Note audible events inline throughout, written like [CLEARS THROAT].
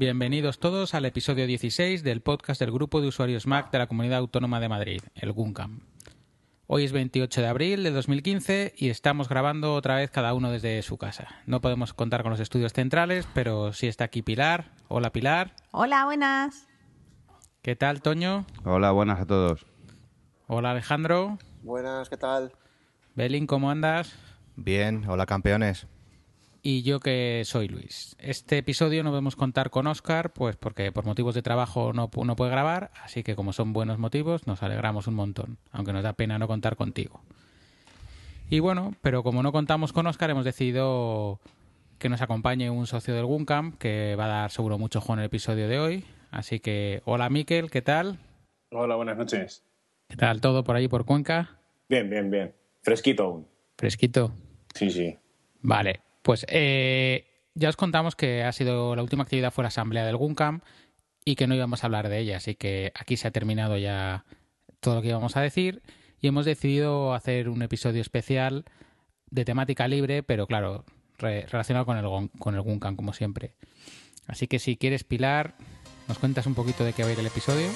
bienvenidos todos al episodio 16 del podcast del grupo de usuarios Mac de la Comunidad Autónoma de Madrid, el GUNCAM. Hoy es 28 de abril de 2015 y estamos grabando otra vez cada uno desde su casa. No podemos contar con los estudios centrales, pero sí está aquí Pilar. Hola Pilar. Hola, buenas. ¿Qué tal Toño? Hola, buenas a todos. Hola Alejandro. Buenas, ¿qué tal? Belín, ¿cómo andas? Bien, hola campeones. Y yo que soy Luis. Este episodio no podemos contar con Oscar, pues porque por motivos de trabajo no, pu- no puede grabar, así que como son buenos motivos, nos alegramos un montón, aunque nos da pena no contar contigo. Y bueno, pero como no contamos con Oscar, hemos decidido que nos acompañe un socio del Guncamp, que va a dar seguro mucho juego en el episodio de hoy. Así que, hola Miquel, ¿qué tal? Hola, buenas noches. ¿Qué tal todo por ahí por Cuenca? Bien, bien, bien. Fresquito aún. Fresquito. Sí, sí. Vale, pues eh, ya os contamos que ha sido la última actividad fue la asamblea del Guncam y que no íbamos a hablar de ella, así que aquí se ha terminado ya todo lo que íbamos a decir y hemos decidido hacer un episodio especial de temática libre, pero claro, re- relacionado con el, con el Guncam como siempre. Así que si quieres, Pilar, nos cuentas un poquito de qué va a ir el episodio.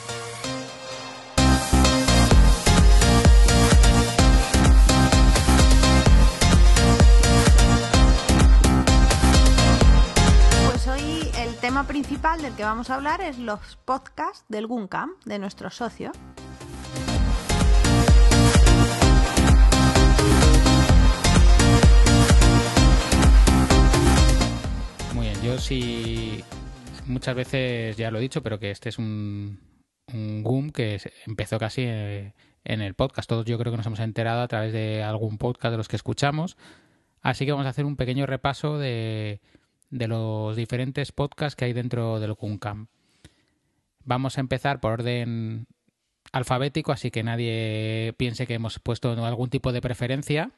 Tema principal del que vamos a hablar es los podcasts del Guncam, de nuestro socio. Muy bien, yo sí muchas veces ya lo he dicho, pero que este es un, un boom que empezó casi eh, en el podcast. Todos yo creo que nos hemos enterado a través de algún podcast de los que escuchamos. Así que vamos a hacer un pequeño repaso de, de los diferentes podcasts que hay dentro del Guncam. Vamos a empezar por orden alfabético, así que nadie piense que hemos puesto algún tipo de preferencia.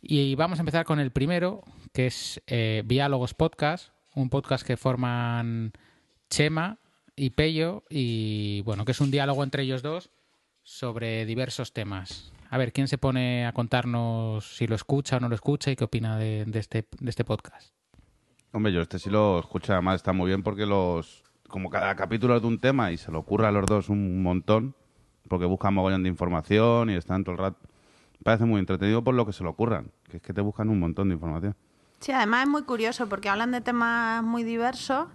Y vamos a empezar con el primero, que es eh, Diálogos Podcast, un podcast que forman Chema y Pello, y bueno, que es un diálogo entre ellos dos sobre diversos temas. A ver, ¿quién se pone a contarnos si lo escucha o no lo escucha y qué opina de, este, de este podcast? Hombre, yo este sí lo escucho, además está muy bien porque los... Como cada capítulo es de un tema y se le ocurre a los dos un montón, porque buscan mogollón de información y están todo el rato... Parece muy entretenido por lo que se le ocurran, que es que te buscan un montón de información. Sí, además es muy curioso porque hablan de temas muy diversos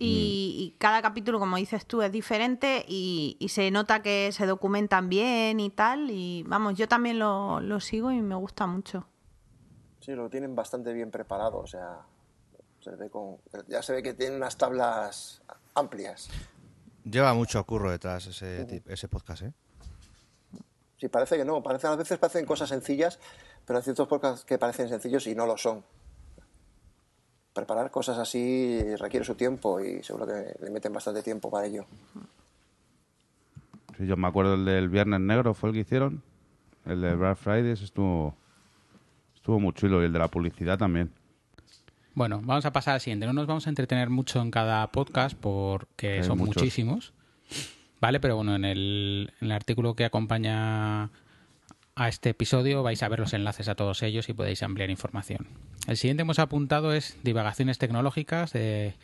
y, y cada capítulo, como dices tú, es diferente y, y se nota que se documentan bien y tal. Y vamos, yo también lo, lo sigo y me gusta mucho. Sí, lo tienen bastante bien preparado, o sea, se ve con, ya se ve que tienen unas tablas amplias. Lleva mucho curro detrás ese, ese podcast, ¿eh? Sí, parece que no, parece, a veces parecen cosas sencillas, pero hay ciertos podcasts que parecen sencillos y no lo son. Preparar cosas así requiere su tiempo y seguro que le meten bastante tiempo para ello. Sí, yo me acuerdo el del Viernes Negro, fue el que hicieron. El de Black Friday ese estuvo, estuvo muy chulo y el de la publicidad también. Bueno, vamos a pasar al siguiente. No nos vamos a entretener mucho en cada podcast porque Hay son muchos. muchísimos. Vale, pero bueno, en el, en el artículo que acompaña a este episodio vais a ver los enlaces a todos ellos y podéis ampliar información. El siguiente que hemos apuntado es Divagaciones Tecnológicas de,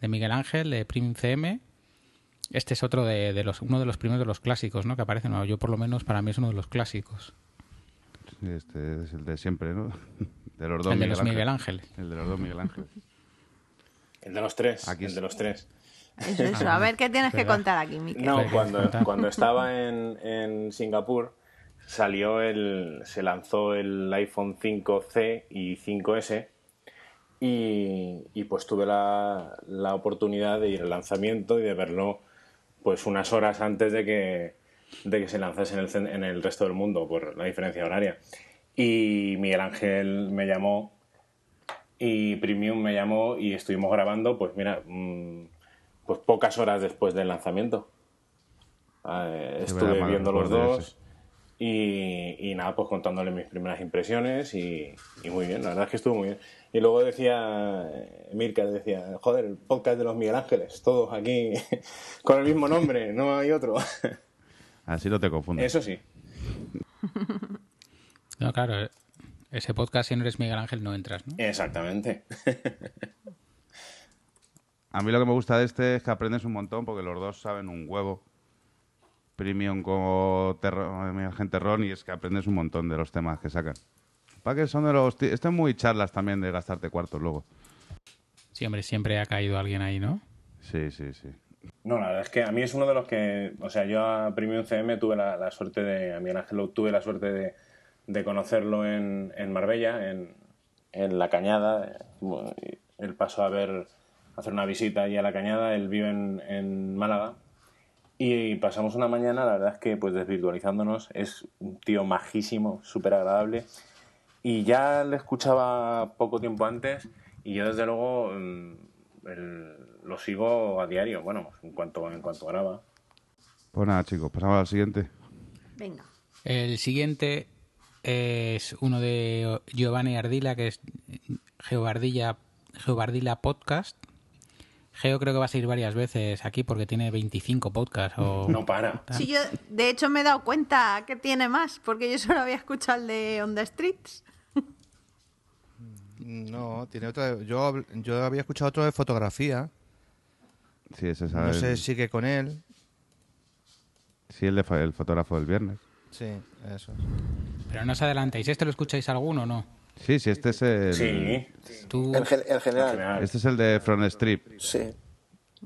de Miguel Ángel, de PrimCM. Este es otro de, de los, uno de los primeros de los clásicos, ¿no? Que aparecen. Yo por lo menos para mí es uno de los clásicos. Este es el de siempre, ¿no? De los dos el de los Ángel. Miguel Ángel. El de los dos Miguel Ángel. El de los tres. Aquí el es- de los tres. Eso, eso. A ver qué tienes que contar aquí, Miquel. No, cuando, cuando estaba en, en Singapur salió el, se lanzó el iPhone 5C y 5S y, y pues tuve la, la oportunidad de ir al lanzamiento y de verlo pues unas horas antes de que, de que se lanzase en el, en el resto del mundo por la diferencia horaria. Y Miguel Ángel me llamó y Premium me llamó y estuvimos grabando, pues mira, mm, pues pocas horas después del lanzamiento. Eh, estuve viendo los dos y, y nada, pues contándole mis primeras impresiones y, y muy bien, la verdad es que estuvo muy bien. Y luego decía, eh, Mirka decía, joder, el podcast de los Miguel Ángeles, todos aquí [LAUGHS] con el mismo nombre, no hay otro. [LAUGHS] Así no te confundes. Eso sí. [LAUGHS] No, claro, ese podcast si no eres Miguel Ángel no entras, ¿no? Exactamente. [LAUGHS] A mí lo que me gusta de este es que aprendes un montón porque los dos saben un huevo. Premium como terro, mi gente Ron y es que aprendes un montón de los temas que sacan. Para que son de los... ti- Esto es muy charlas también de gastarte cuartos luego. Sí, hombre, siempre ha caído alguien ahí, ¿no? Sí, sí, sí. No, la verdad es que a mí es uno de los que, o sea, yo a Premium CM tuve la, suerte de, a Miguel Ángel tuve la suerte de, de conocerlo en, Marbella, en, La Cañada, él pasó a ver, hacer una visita allí a La Cañada, él vive en, en Málaga. Y pasamos una mañana, la verdad es que pues desvirtualizándonos, es un tío majísimo, súper agradable y ya le escuchaba poco tiempo antes. Y yo desde luego mm, el- lo sigo a diario, bueno, en cuanto, en cuanto graba. Pues nada, chicos, pasamos al siguiente. Venga. El siguiente es uno de Giovanni Ardila, que es Geobardilla, Geobardilla Podcast. Geo creo que va a seguir varias veces aquí porque tiene 25 podcasts. O... No para. Sí, yo de hecho me he dado cuenta que tiene más, porque yo solo había escuchado el de On the Streets. No, tiene otra. Yo, yo había escuchado otro de fotografía. Sí, ese es No el, sé, sigue con él. sí, el, de el fotógrafo del viernes. Sí, eso. Pero no os adelantéis. ¿Este lo escucháis alguno o no? Sí, sí, este es el... Sí, Tú, gen- al general. Este es el de Front Strip. sí.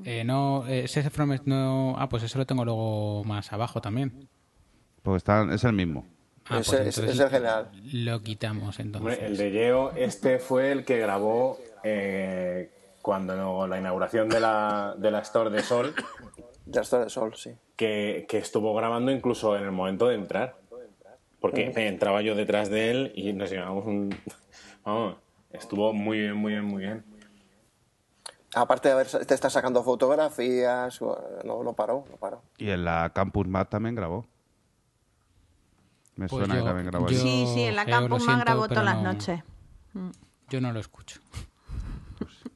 eh, no, ese From no, ah, pues eso lo tengo luego más abajo también. Porque están, es el mismo. Ah, Ese- pues ese- entonces es el general. Lo quitamos entonces. Hombre, el de Yeo, este fue el que grabó eh, cuando no- la inauguración de la, de la Store de Sol, Ya está de sol, sí. que, que estuvo grabando incluso en el momento de entrar. Porque entraba yo detrás de él y nos llevábamos un... [LAUGHS] Vamos, estuvo muy bien, muy bien, muy bien. Aparte de haber, te está sacando fotografías, no, no paró, no paró. Y en la Campus Mat también grabó. Me Pues suena yo- que también grabó yo- ahí. Sí, sí, en la Campus me grabó todas las no- noches. Yo no lo escucho.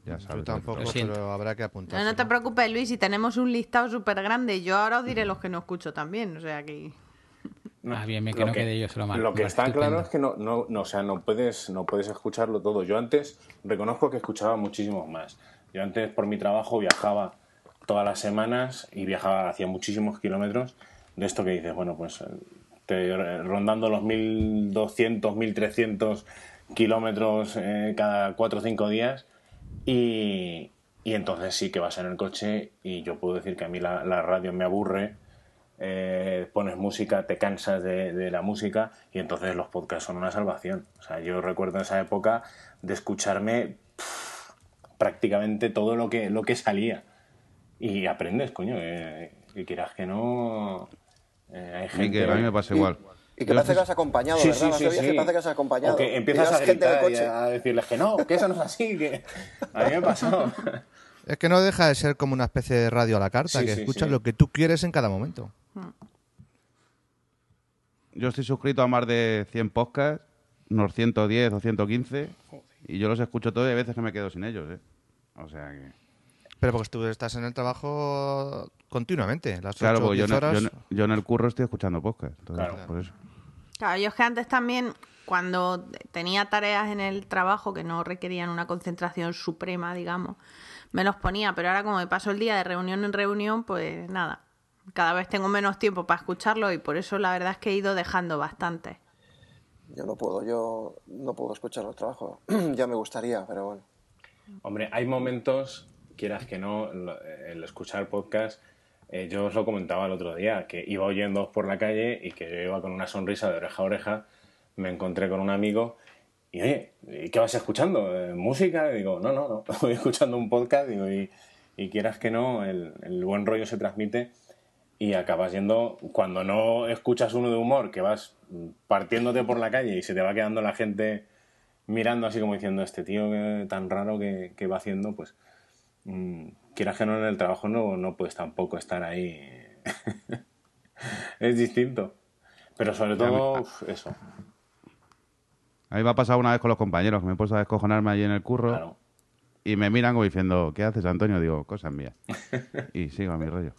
Ya sabes. Yo tampoco, pero habrá que No, apuntar. no te preocupes, Luis, si tenemos un listado súper grande, yo ahora os diré los que no escucho también, o sea que... [LAUGHS] Ah, bien, bien, que Lo no quede yo solo mal. Lo que está estupendo. claro es que no, no, no, o sea, no puedes, no puedes escucharlo todo. Yo antes reconozco que escuchaba muchísimo más. Yo antes por mi trabajo viajaba todas las semanas y viajaba hacía muchísimos kilómetros de esto que dices, bueno, pues te- rondando los 1200, 1300 kilómetros eh, cada 4 o 5 días y, y entonces sí que vas en el coche y yo puedo decir que a mí la, la radio me aburre eh, pones música, te cansas de, de la música y entonces los podcasts son una salvación. O sea, yo recuerdo esa época de escucharme pff, prácticamente todo lo que, lo que salía. Y aprendes, coño, eh, que quieras que no... eh, hay gente... Miguel, a mí me pasa igual. Y que parece que has acompañado, Sí, ¿verdad? sí, sí, sí. parece que has acompañado. O que empiezas a gente el gritar y coche. a decirles que no, que eso no es así, que a mí me pasó. [LAUGHS] Es que no deja de ser como una especie de radio a la carta, Sí, que sí, escuchas sí. lo que tú quieres en cada momento. Yo estoy suscrito a más de 100 podcasts, unos 110 o 115, y yo los escucho todos y hay veces que me quedo sin ellos, ¿eh? O sea que... Pero porque tú estás en el trabajo continuamente. Las Claro, ocho, porque yo, horas. en- yo en el curro estoy escuchando podcast. entonces, Claro. por eso. Claro, yo es que antes también, cuando tenía tareas en el trabajo que no requerían una concentración suprema, digamos, me los ponía, pero ahora como me paso el día de reunión en reunión, pues nada, cada vez tengo menos tiempo para escucharlo y por eso la verdad es que he ido dejando bastante. Yo no puedo, yo no puedo escuchar el trabajo. [CLEARS THROAT] ya me gustaría, pero bueno. Hombre, hay momentos, quieras que no, el escuchar podcast, eh, yo os lo comentaba el otro día, que iba oyendo por la calle y que yo iba con una sonrisa de oreja a oreja, me encontré con un amigo y, oye, ¿y ¿qué vas escuchando? ¿Eh, ¿Música? Y digo, no, no, no, [LAUGHS] voy escuchando un podcast digo, y, y quieras que no, el, el buen rollo se transmite y acabas yendo, cuando no escuchas uno de humor, que vas partiéndote por la calle y se te va quedando la gente mirando así como diciendo, este tío tan raro que, que va haciendo, pues mm, quieras que no en el trabajo no, no puedes tampoco estar ahí. [LAUGHS] es distinto. Pero sobre todo, uf, eso, A mí me ha pasado una vez con los compañeros, que me he puesto a descojonarme allí en el curro claro. y me miran como diciendo, ¿qué haces, Antonio? Digo, cosas mías. [LAUGHS] y sigo a mi rollo.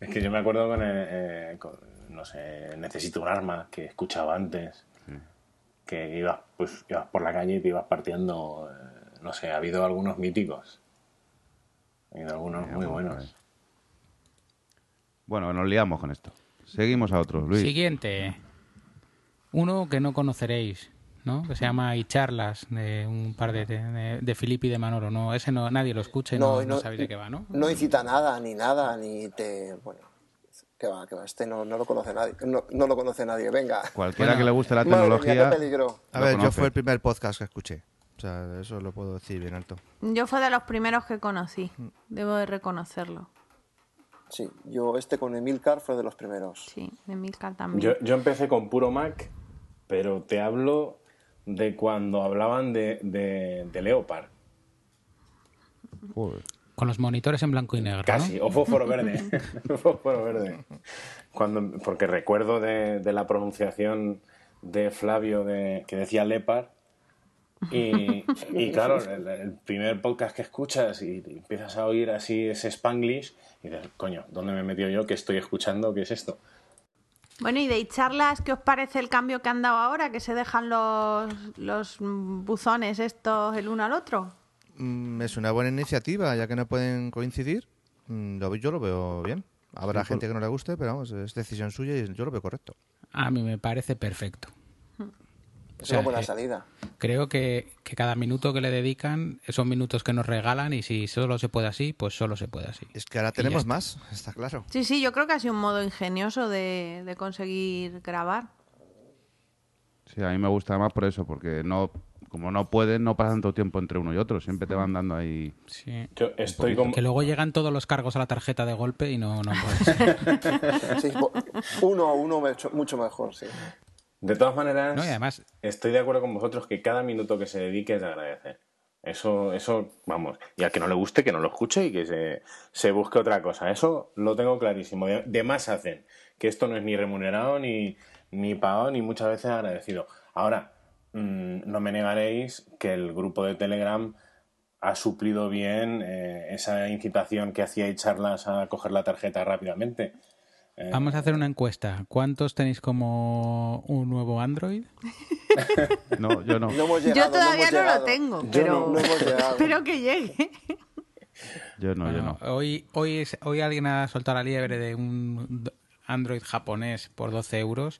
Es que yo me acuerdo con, eh, eh, con, no sé, Necesito un arma, que escuchaba antes, que ibas, pues, ibas por la calle y te ibas partiendo, eh, no sé, ha habido algunos míticos. Hay algunos muy bueno, buenos. Bueno, nos liamos con esto. Seguimos a otro, Luis. Siguiente. Uno que no conoceréis, ¿no? Que se llama Y Charlas, de un par de, de, de Filippi y de Manolo. No, ese no, nadie lo escucha y no, y no sabéis de qué va, ¿no? No incita nada, ni nada, ni te. Bueno, que va, que va. Este no, no lo conoce nadie. No, no lo conoce nadie. Venga. Cualquiera Bueno, que le guste la mía, tecnología. qué peligro. A ver, yo fue el primer podcast que escuché. O sea, eso lo puedo decir bien alto. Yo fue de los primeros que conocí. Debo de reconocerlo. Sí, yo este con Emilcar fue de los primeros. Sí, de Milcar también. Yo, yo empecé con puro Mac, pero te hablo de cuando hablaban de, de, de Leopard. Joder. Con los monitores en blanco y negro, ¿no? Casi, o fósforo verde. [LAUGHS] fósforo verde. Cuando, porque recuerdo de, de la pronunciación de Flavio de, que decía Leopard. Y, [LAUGHS] y claro, el, el primer podcast que escuchas y empiezas a oír así ese Spanglish y dices, coño, ¿dónde me he metido yo? ¿Qué estoy escuchando? ¿Qué es esto? Bueno, y de charlas, ¿qué os parece el cambio que han dado ahora? Que se dejan los, los buzones estos el uno al otro. Mm, es una buena iniciativa, ya que no pueden coincidir. Mm, lo- yo lo veo bien. Habrá gente que no le guste, pero vamos, es decisión suya y yo lo veo correcto. A mí me parece perfecto. Es sea, una buena eh, salida. Creo que, que cada minuto que le dedican son minutos que nos regalan y si solo se puede así, pues solo se puede así. Es que ahora tenemos está. más, está claro. Sí, sí, yo creo que ha sido un modo ingenioso de, de conseguir grabar. Sí, a mí me gusta más por eso, porque no, como no pueden, no pasa tanto tiempo entre uno y otro. Siempre te van dando ahí. Sí. Yo estoy como... Que luego llegan todos los cargos a la tarjeta de golpe y no, no [LAUGHS] puedes. Sí, uno a uno mucho, mucho mejor, sí. De todas maneras, No, y además- estoy de acuerdo con vosotros que cada minuto que se dedique es de agradecer. Eso, eso, vamos. Y al que no le guste, que no lo escuche y que se, se busque otra cosa. Eso lo tengo clarísimo. De, de más hacen. Que esto no es ni remunerado, ni, ni pagado, ni muchas veces agradecido. Ahora, mm, no me negaréis que el grupo de Telegram ha suplido bien eh, esa incitación que hacía y charlas a coger la tarjeta rápidamente. Eh, Vamos a hacer una encuesta. ¿Cuántos tenéis como un nuevo Android? [LAUGHS] No, yo no. No hemos llegado, Yo todavía no, lo tengo, Yo pero no, [LAUGHS] espero que llegue. Yo no, yo no. Hoy, hoy, es- hoy alguien ha soltado la liebre de un Android japonés por 12 euros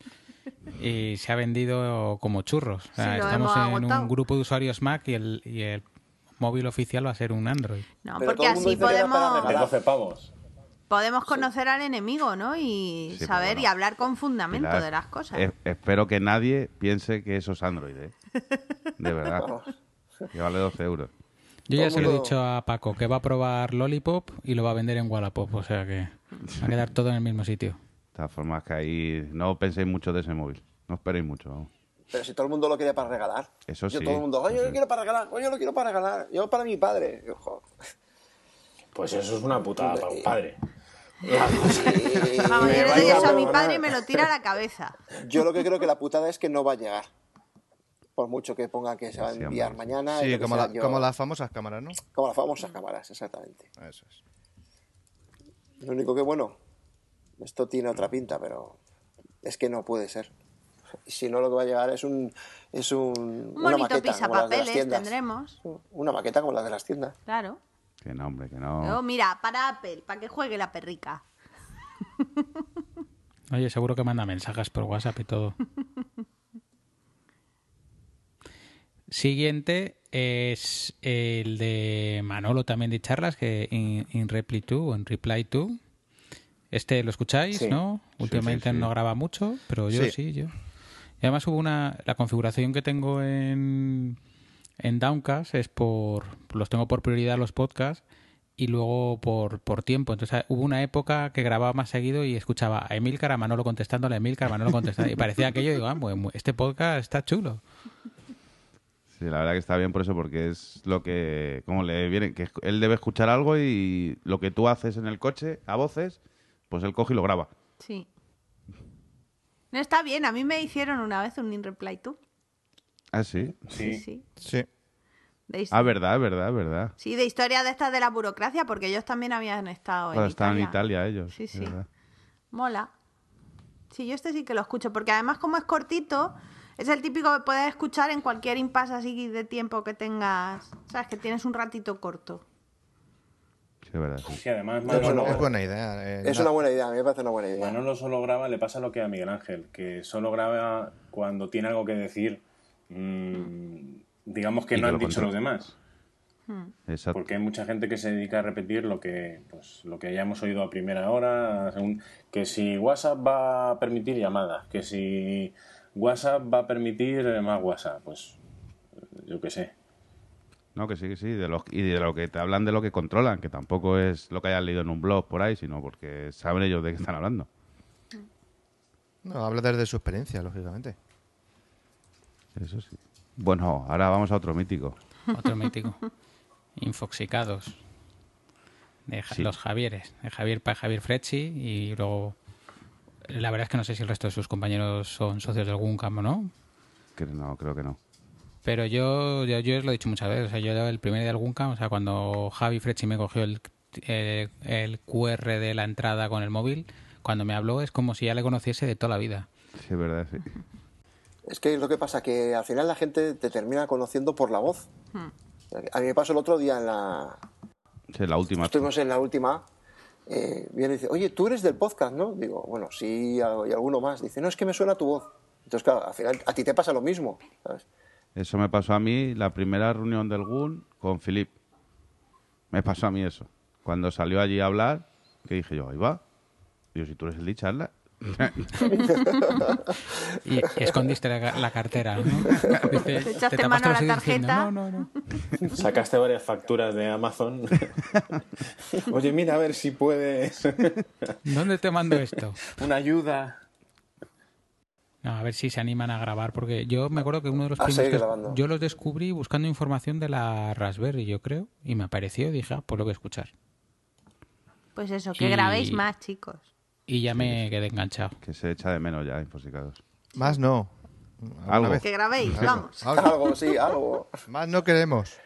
y se ha vendido como churros. O sea, Sí, lo estamos en un grupo de usuarios Mac y el, y el móvil oficial va a ser un Android. No, Pero porque así podemos, de regalar. 12 pavos. Podemos conocer al enemigo, ¿no? Y Sí, pero saber bueno. y hablar con fundamento Pilar, de las cosas. es- espero que nadie piense que eso es Android, ¿eh? [LAUGHS] De verdad. Vamos. Que vale 12 euros. Yo ya se lo he dicho a Paco, que va a probar Lollipop y lo va a vender en Wallapop, o sea que va a quedar todo en el mismo sitio. De todas formas, que ahí no penséis mucho de ese móvil. No esperéis mucho. vamos. Pero si todo el mundo lo quiere para regalar. Eso Yo sí, todo el mundo, oye, yo lo quiero para regalar, oye, yo lo quiero para regalar. Yo para mi padre. Yo. Pues eso es una putada para un padre. Vamos, yo le doy eso a mi padre y me lo tira a la cabeza. Yo lo que creo que la putada es que no va a llegar. Por mucho que ponga que se va a enviar mañana. y Sí, como, sea, la- yo- como las famosas cámaras, ¿no? como las famosas cámaras, exactamente. Eso es. Lo único que, bueno, esto tiene otra pinta, pero es que no puede ser. Si no, lo que va a llegar es un. Es un Un una bonito maqueta como las de las pisapapeles tiendas. tendremos. Una maqueta como las de las tiendas. Claro. Que no, hombre, que Luego, no. mira, para Apple, para que juegue la perrica. [LAUGHS] Oye, seguro que manda mensajes por WhatsApp y todo. [LAUGHS] Siguiente es el de Manolo también de charlas, que in, in Reply to o en Reply to. Este lo escucháis, Sí. ¿no? Sí, Últimamente sí, sí. no graba mucho, pero yo sí, Sí. yo. Y además hubo una. La configuración que tengo en, en Downcast es por. Los tengo por prioridad los podcasts y luego por, por tiempo. Entonces hubo una época que grababa más seguido y escuchaba a Emilcar, a Manolo contestándole, a Emilcar, a Manolo contestando. Y parecía aquello, digo, ah, este podcast está chulo. Sí, la verdad que está bien por eso, porque es lo que. Como le viene. Que él debe escuchar algo y lo que tú haces en el coche a voces, pues él coge y lo graba. Sí. No está bien, a mí me hicieron una vez un in reply to. Ah, sí. Sí, Sí. sí. Sí. Ah, verdad, verdad, verdad. Sí, de historia de estas de la burocracia, porque ellos también habían estado en están Italia. en Italia ellos. Sí, sí. verdad. Mola. Sí, yo este sí que lo escucho, porque además como es cortito, es el típico que puedes escuchar en cualquier impasse así de tiempo que tengas, sabes, que tienes un ratito corto. Sí, es verdad. sí. Sí, además Es Manolo, una- Es buena idea. eh, Es na- una buena idea, a mí me parece una buena idea. Manolo solo graba, le pasa lo que a Miguel Ángel, que solo graba cuando tiene algo que decir, mm, digamos que Y no han lo dicho los demás. Exacto. Porque hay mucha gente que se dedica a repetir lo que, pues, lo que hayamos oído a primera hora, según- que si WhatsApp va a permitir llamadas, que si WhatsApp va a permitir más WhatsApp, pues yo qué sé. No, que sí, que sí. De los, y de lo que te hablan de lo que controlan, que tampoco es lo que hayan leído en un blog por ahí, sino porque saben ellos de qué están hablando. No, habla desde su experiencia, lógicamente. Eso sí. Bueno, ahora vamos a otro mítico. Otro mítico. [LAUGHS] Infoxicados. De Ja- Sí. los Javieres. De Javier para Javier Frecci y luego... La verdad es que no sé si el resto de sus compañeros son socios del Guncam o no. Que no, creo que no. Pero yo, yo, yo os lo he dicho muchas veces. O sea, yo el primer día del Guncam, o sea, cuando Javi Frecci me cogió el, eh, el QR de la entrada con el móvil, cuando me habló es como si ya le conociese de toda la vida. Sí, es verdad, sí. Es que es lo que pasa, que al final la gente te termina conociendo por la voz. A mí me pasó el otro día en la... Sí, la última. Estuvimos en la última, eh, viene y dice, oye, tú eres del podcast, ¿no? Digo, bueno, sí, y alguno más. Dice, no, es que me suena tu voz. Entonces, claro, al final a ti te pasa lo mismo, ¿sabes? Eso me pasó a mí la primera reunión del GUN con Filip. Me pasó a mí eso. Cuando salió allí a hablar, que dije yo, ahí va. Digo, si tú eres el de charla. Y escondiste la, la cartera, ¿no? Dice, Te echaste mano a la diciendo, tarjeta. No, no, no. Sacaste varias facturas de Amazon. [LAUGHS] Oye, mira a ver si puedes. ¿Dónde te mando esto? Una ayuda. No, a ver si se animan a grabar, porque yo me acuerdo que uno de los A primeros que yo los descubrí buscando información de la Raspberry, yo creo, y me apareció y dije, ah, pues lo que escuchar. Pues eso, que Y- grabéis más, chicos. Y ya me quedé enganchado. Que se echa de menos ya, infosicados. Más no. ¿Alguna Algo. vez? Que grabéis, Algo. vamos. Algo. Algo, sí, algo. Más no queremos.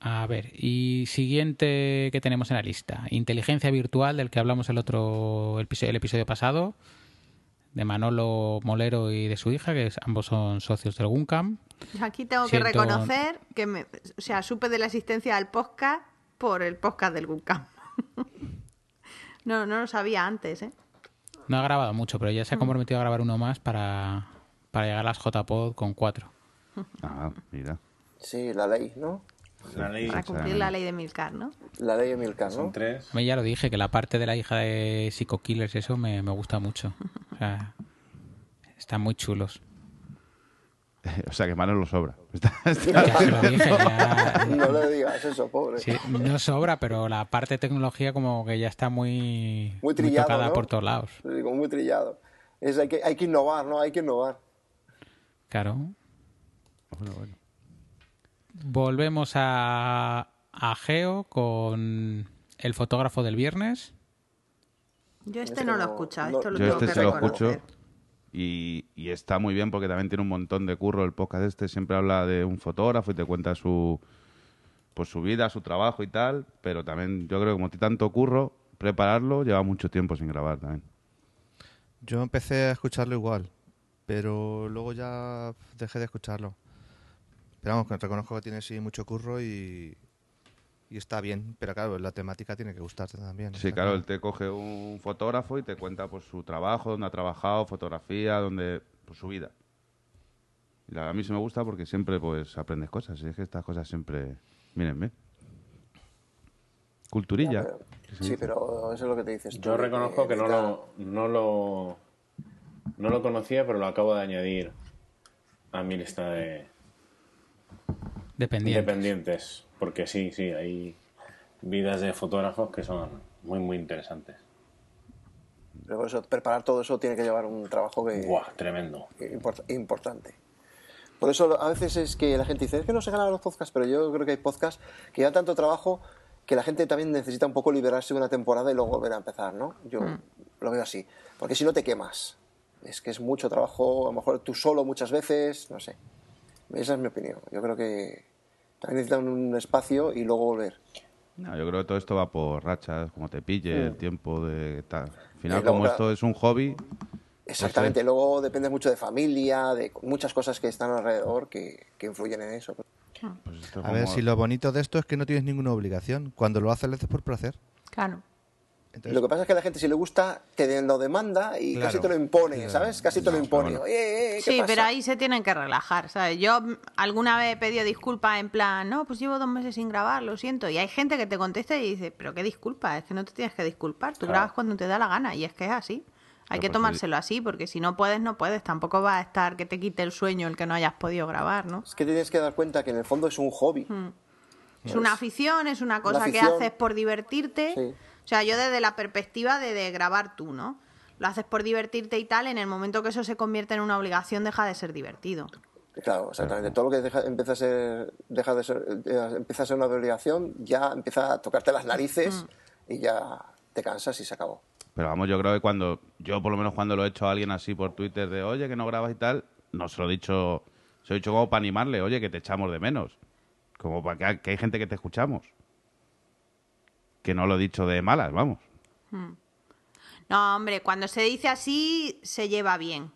A ver, y siguiente que tenemos en la lista, inteligencia virtual del que hablamos el otro el episodio, el episodio pasado, de Manolo Molero y de su hija, que es- ambos son socios del Guncam. Aquí tengo que reconocer que me, o sea, supe de la existencia del podcast por el podcast del Guncam. [LAUGHS] no, no lo sabía antes, ¿eh? No ha grabado mucho, pero ya se ha comprometido a grabar uno más para, para llegar a las JPod con cuatro. [LAUGHS] Ah, mira. Sí, la ley, ¿no? La ley Para de cumplir la ley de Milcar, ¿no? La ley Emilcar, son ¿no? tres. A mí ya lo dije, que la parte de la hija de Psycho Killers, eso me, me gusta mucho. O sea, están muy chulos. [LAUGHS] O sea, que Manos lo sobra. [LAUGHS] Está- está- Ya se lo dije, ya- [LAUGHS] No le digas eso, pobre. Sí, no sobra, pero la parte de tecnología como que ya está muy, Muy trillado, tocada ¿no? por todos lados. Digo, muy trillado. Es, hay, que, hay que innovar, ¿no? Hay que innovar. Claro. Bueno, bueno. Volvemos a, a Geo con el fotógrafo del viernes. Yo este Este no lo he escuchado, no- esto lo Yo tengo este que se lo reconocer. escucho y, y está muy bien porque también tiene un montón de curro. El podcast este siempre habla de un fotógrafo y te cuenta su pues su vida, su trabajo y tal, pero también yo creo que como tiene tanto curro, prepararlo lleva mucho tiempo sin grabar también. Yo empecé a escucharlo igual, pero luego ya dejé de escucharlo. Pero vamos, que reconozco que tiene sí mucho curro y, y está bien. Pero claro, la temática tiene que gustarte también. Sí, claro, él te coge un fotógrafo y te cuenta pues su trabajo, dónde ha trabajado, fotografía, dónde pues su vida. Y la- a mí se me gusta porque siempre pues aprendes cosas, y es que estas cosas siempre miren bien. Culturilla. Pero- sí, pero eso es lo que te dices. tú, Yo reconozco que no lo, no lo no lo conocía, pero lo acabo de añadir a mi lista de Dependiente. dependientes. Porque sí, sí, hay vidas de fotógrafos que son muy, muy interesantes. Pero por eso, preparar todo eso tiene que llevar un trabajo que, Buah, tremendo. import- importante. Por eso a veces es que la gente dice, es que no se ganan los podcasts, pero yo creo que hay podcasts que llevan tanto trabajo que la gente también necesita un poco liberarse de una temporada y luego volver a empezar, ¿no? Yo lo veo así. Porque si no te quemas. Es que es mucho trabajo, a lo mejor tú solo muchas veces, no sé. Esa es mi opinión. Yo creo que necesitan un espacio y luego volver. No, yo creo que todo esto va por rachas, como te pille, el tiempo de tal. Al final, como esto es un hobby, Exactamente, Pues luego depende mucho de familia, de muchas cosas que están alrededor que, que influyen en eso. Pues esto es A ver, si lo bonito de esto es que no tienes ninguna obligación. Cuando lo haces, lo haces por placer. Claro. Entonces, Lo que pasa es que a la gente si le gusta te lo demanda y Claro. casi te lo impone, Claro. ¿sabes? Casi te lo impone. pero bueno. Oye, eh, ¿qué Sí, pasa? pero ahí se tienen que relajar, ¿sabes? Yo mm, alguna vez he pedido disculpas en plan, no, pues llevo dos meses sin grabar, lo siento. Y hay gente que te contesta y dice, pero qué disculpa, es que no te tienes que disculpar, tú Claro. grabas cuando te da la gana y es que es así. Hay Pero que pues tomárselo así, porque si no puedes, no puedes. Tampoco va a estar que te quite el sueño el que no hayas podido grabar, ¿no? Es que te tienes que dar cuenta que en el fondo es un hobby. Es una afición, es una cosa que haces por divertirte. Sí. O sea, yo desde la perspectiva de, de grabar tú, ¿no? Lo haces por divertirte y tal, en el momento que eso se convierte en una obligación deja de ser divertido. Claro, exactamente. Todo lo que deja, empieza, a ser, deja de ser, eh, empieza a ser una obligación, ya empieza a tocarte las narices y ya te cansas y se acabó. Pero vamos, yo creo que cuando, yo por lo menos cuando lo he hecho a alguien así por Twitter de, oye, que no grabas y tal, no se lo he dicho, se lo he dicho como para animarle, oye, que te echamos de menos. Como para que, que hay gente que te escuchamos. Que no lo he dicho de malas, vamos. No, hombre, cuando se dice así, se lleva bien.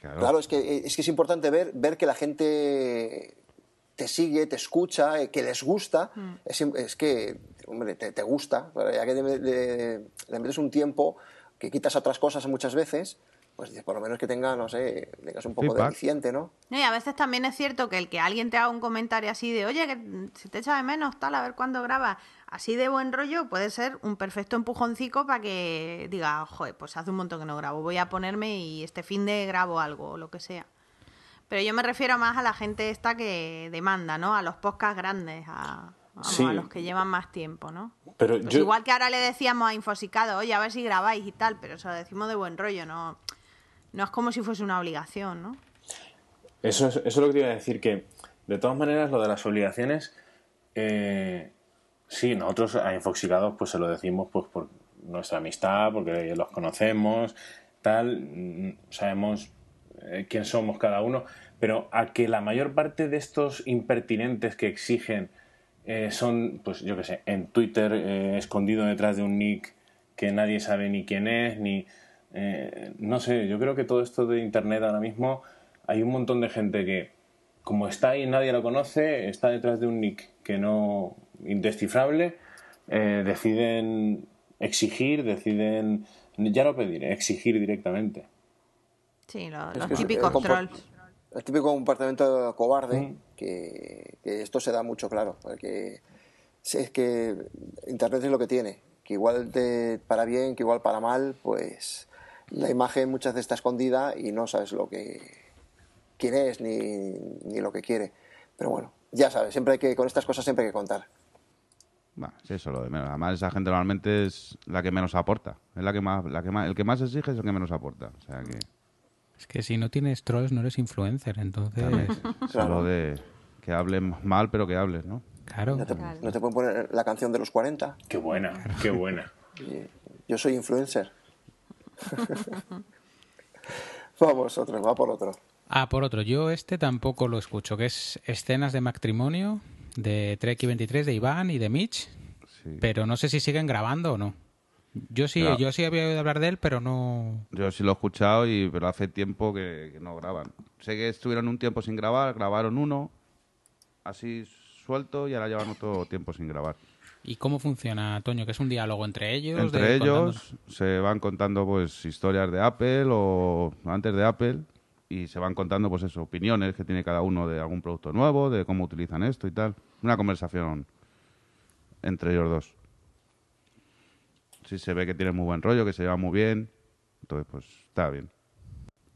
Claro. Claro, es que, es que es importante ver, ver que la gente te sigue, te escucha, eh, que les gusta. Es, im- es que, hombre, te, te gusta. Pero Ya que le, le- le metes un tiempo que quitas a otras cosas muchas veces, pues por lo menos que tenga, no sé, tengas un poco de Feedback. aliciente, ¿no? No, y a veces también es cierto que el que alguien te haga un comentario así de, oye, que se te echa de menos, tal, a ver cuándo grabas, así de buen rollo, puede ser un perfecto empujoncico para que diga, joder, pues hace un montón que no grabo, voy a ponerme y este fin de grabo algo, o lo que sea. Pero yo me refiero más a la gente esta que demanda, ¿no? A los podcasts grandes, a, vamos, Sí. a los que llevan más tiempo, ¿no? Pero Pues yo, igual que ahora le decíamos a Infosicado, oye, a ver si grabáis y tal, pero eso lo decimos de buen rollo, no, no es como si fuese una obligación, ¿no? Eso es, eso es lo que te iba a decir, que de todas maneras lo de las obligaciones, eh, sí, nosotros a Infoxicados pues se lo decimos pues por nuestra amistad, porque los conocemos, tal, mm, sabemos eh, quién somos cada uno, pero a que la mayor parte de estos impertinentes que exigen eh, son, pues yo qué sé, en Twitter, eh, escondido detrás de un nick que nadie sabe ni quién es, ni... eh, no sé, yo creo que todo esto de Internet ahora mismo hay un montón de gente que, como está ahí y nadie lo conoce, está detrás de un nick que no... indescifrable, eh, deciden exigir, deciden... Ya no pedir, exigir directamente. Sí, lo- Es los típicos trolls. El típico comportamiento cobarde, Mm. que, que esto se da mucho claro, porque es que Internet es lo que tiene, que igual te para bien, que igual para mal, pues la imagen muchas veces está escondida y no sabes lo que quién es ni, ni lo que quiere. Pero bueno, ya sabes, siempre hay que, con estas cosas siempre hay que contar. Va, sí, eso lo de menos. Además, esa gente normalmente es la que menos aporta. Es la que más, la que más, el que más exige es el que menos aporta. O sea que Es que si no tienes trolls no eres influencer, entonces... [LAUGHS] solo de que hablen mal, pero que hables, ¿no? Claro. No te, no te pueden poner la canción de los 40. Qué buena, qué buena. Yo soy influencer. [LAUGHS] Vamos, otro, va por otro. Ah, por otro, yo este tampoco lo escucho, que es escenas de matrimonio de Trek 23 de Iván y de Mitch, Sí. pero no sé si siguen grabando o no. Yo sí, yo sí había oído hablar de él, pero no. Yo sí lo he escuchado, y, pero hace tiempo que, que no graban. Sé que estuvieron un tiempo sin grabar, grabaron uno, así suelto, y ahora llevan otro tiempo sin grabar. ¿Y cómo funciona, Toño? Que es un diálogo entre ellos. Entre de- ellos se van contando pues historias de Apple o antes de Apple y se van contando pues eso, opiniones que tiene cada uno de algún producto nuevo, de cómo utilizan esto y tal. Una conversación entre ellos dos. Sí se ve que tienen muy buen rollo, que se llevan muy bien. Entonces pues está bien.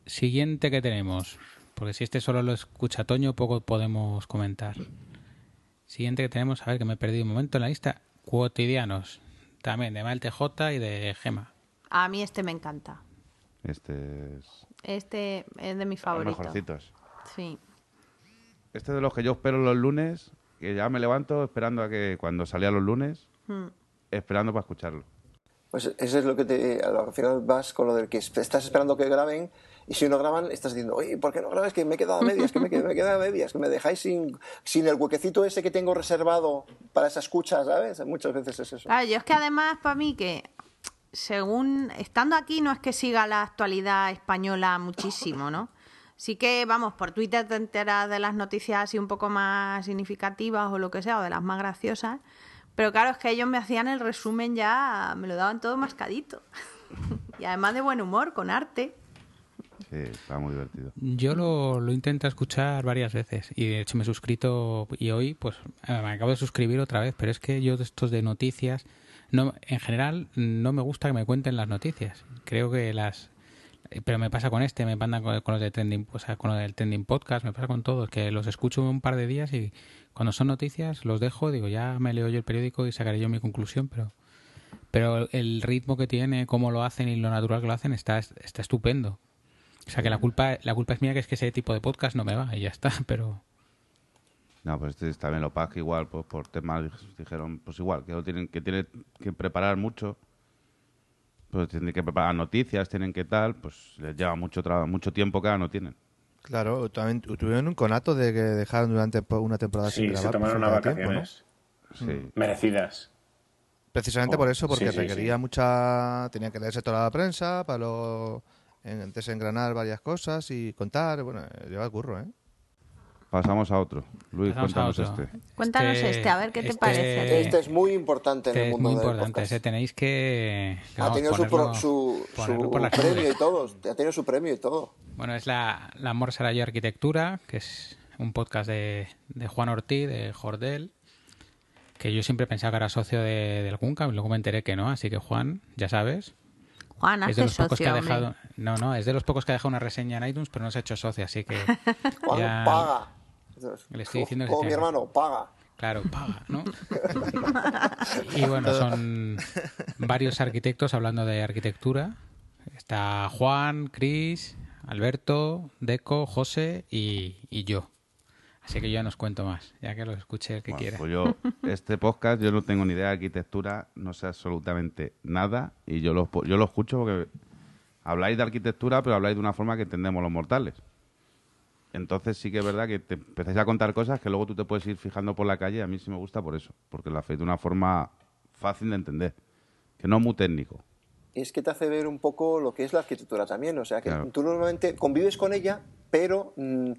Siguiente que tenemos, porque si este solo lo escucha Toño, poco podemos comentar. Siguiente que tenemos, a ver que me he perdido un momento en la lista, cotidianos, también de Mal TJ y de Gema. A mí este me encanta. Este es Este es de mis los favoritos. mejorcitos. Sí. Este es de los que yo espero los lunes, que ya me levanto esperando a que cuando salía los lunes, Mm. esperando para escucharlo. Pues eso es lo que te, al final vas con lo del que es- estás esperando que graben y si no graban estás diciendo, oye, ¿por qué no grabas? Que me he quedado a medias, que me, qued- me he quedado a medias, que me dejáis sin, sin el huequecito ese que tengo reservado para esa escucha, ¿sabes? Muchas veces es eso. Claro, yo es que además para mí que según estando aquí no es que siga la actualidad española muchísimo, ¿no? Sí que, vamos, por Twitter te enteras de las noticias así un poco más significativas o lo que sea, o de las más graciosas. Pero claro, es que ellos me hacían el resumen ya, me lo daban todo mascadito. [LAUGHS] y además de buen humor, con arte. Sí, está muy divertido. Yo lo, lo intento escuchar varias veces y de hecho me he suscrito y hoy pues eh, me acabo de suscribir otra vez, pero es que yo de estos de noticias, no, en general no me gusta que me cuenten las noticias. Creo que las... eh, Pero me pasa con este, me pasa con, con los de trending, o sea, con lo del trending podcast, me pasa con todos, que los escucho un par de días y cuando son noticias los dejo, digo, ya me leo yo el periódico y sacaré yo mi conclusión, pero pero el ritmo que tiene, cómo lo hacen y lo natural que lo hacen está, está estupendo. O sea que la culpa, la culpa es mía que es que ese tipo de podcast no me va y ya está, [LAUGHS] pero No, pues este también lo pasa que igual, pues por temas dijeron, pues igual, que lo tienen que tienen que preparar mucho. Pues tienen que preparar noticias, tienen que tal, pues les lleva mucho trabajo, mucho tiempo que ahora no tienen. Claro, también tuvieron un conato de que dejaron durante una temporada sin Sí, se tomaron unas de tiempo, ¿no? vacaciones Sí. merecidas. Precisamente Oh, por eso, porque sí, sí, requería sí. mucha... Tenía que leerse toda la prensa para luego en- desengranar varias cosas y contar. Bueno, lleva el curro, ¿eh? Pasamos a otro. Luis, Pasamos a cuéntanos otro. este. Cuéntanos este, a ver qué te este- parece. Este es muy importante en este el es mundo muy del importante, podcast. ese tenéis que, que Ha vamos, tenido su, pro- ponerlo- su, ponerlo su por las premio y todo. Ha tenido su premio y todo. Bueno, es la, la Amor será yo arquitectura, que es un podcast de, de Juan Ortiz, de Jordel, que yo siempre pensaba que era socio de, del Junca, y luego me enteré que no, así que Juan, ya sabes, Juan, es de hazte los pocos que socio, ha dejado, no, no, es de los pocos que ha dejado una reseña en iTunes, pero no se ha hecho socio, así que [LAUGHS] Juan, ya- paga. Le estoy diciendo que Como mi hermano, paga. Claro, paga, ¿no? [LAUGHS] y bueno, son [LAUGHS] varios arquitectos hablando de arquitectura. Está Juan, Cris, Alberto, Deco, José y, y yo. Así que yo ya no os cuento más, ya que lo escuche el que Bueno, quiera. pues yo, este podcast, yo no tengo ni idea de arquitectura, no sé absolutamente nada, y yo lo, yo lo escucho porque habláis de arquitectura, pero habláis de una forma que entendemos los mortales. Entonces sí que es verdad que te empezáis a contar cosas que luego tú te puedes ir fijando por la calle, y a mí sí me gusta por eso, porque lo hacéis de una forma fácil de entender, que no es muy técnico. Es que te hace ver un poco lo que es la arquitectura también. O sea, que Claro. tú normalmente convives con ella, pero mm,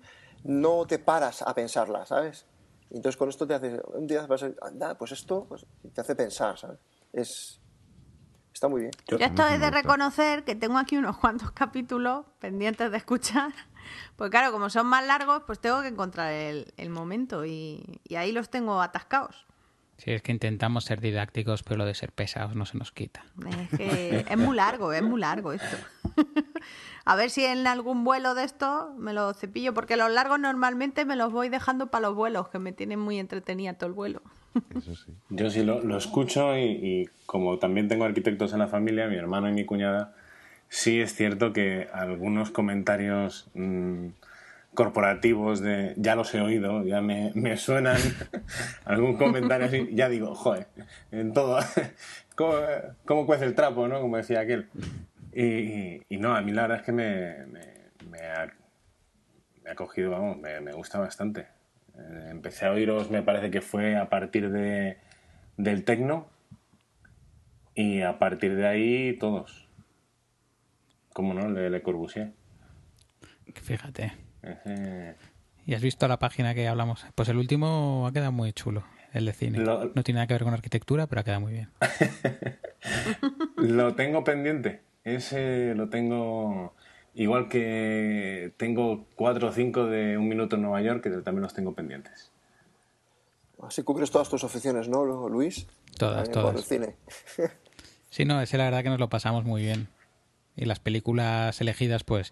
no te paras a pensarla, ¿sabes? Y entonces con esto te hace, un día vas a anda, pues esto pues, te hace pensar, ¿sabes? Es, está muy bien. Yo esto es de reconocer que tengo aquí unos cuantos [LAUGHS] capítulos pendientes de escuchar. Pues claro, como son más largos, pues tengo que encontrar el, el momento y, y ahí los tengo atascados. Sí, es que intentamos ser didácticos, pero lo de ser pesados no se nos quita. Es que es muy largo, es muy largo esto. [LAUGHS] A ver si en algún vuelo de esto me lo cepillo, porque los largos normalmente me los voy dejando para los vuelos, que me tienen muy entretenida todo el vuelo. Eso sí. Yo sí lo, lo escucho y, y como también tengo arquitectos en la familia, mi hermano y mi cuñada, sí es cierto que algunos comentarios mm, corporativos de ya los he oído, ya me, me suenan [LAUGHS] algún comentario así, ya digo, joder, en todo, ¿cómo, cómo cuece el trapo, no? Como decía aquel. Y, y- y no, a mí la verdad es que me, me, me ha, me ha cogido, vamos, me, me gusta bastante. Eh, empecé a oíros, me parece que fue a partir de, del tecno y a partir de ahí todos. ¿Cómo no? Le, Le Corbusier. Fíjate. ¿Y has visto la página que hablamos? Pues el último ha quedado muy chulo, el de cine. Lo- No tiene nada que ver con arquitectura, pero ha quedado muy bien. [LAUGHS] Lo tengo pendiente. Ese lo tengo. Igual que tengo cuatro o cinco de Un Minuto en Nueva York, que también los tengo pendientes. Así cubres todas tus aficiones, ¿no, Lu- Luis? Todas, También todas. el cine. Sí, no, ese la verdad que nos lo pasamos muy bien. Y las películas elegidas, pues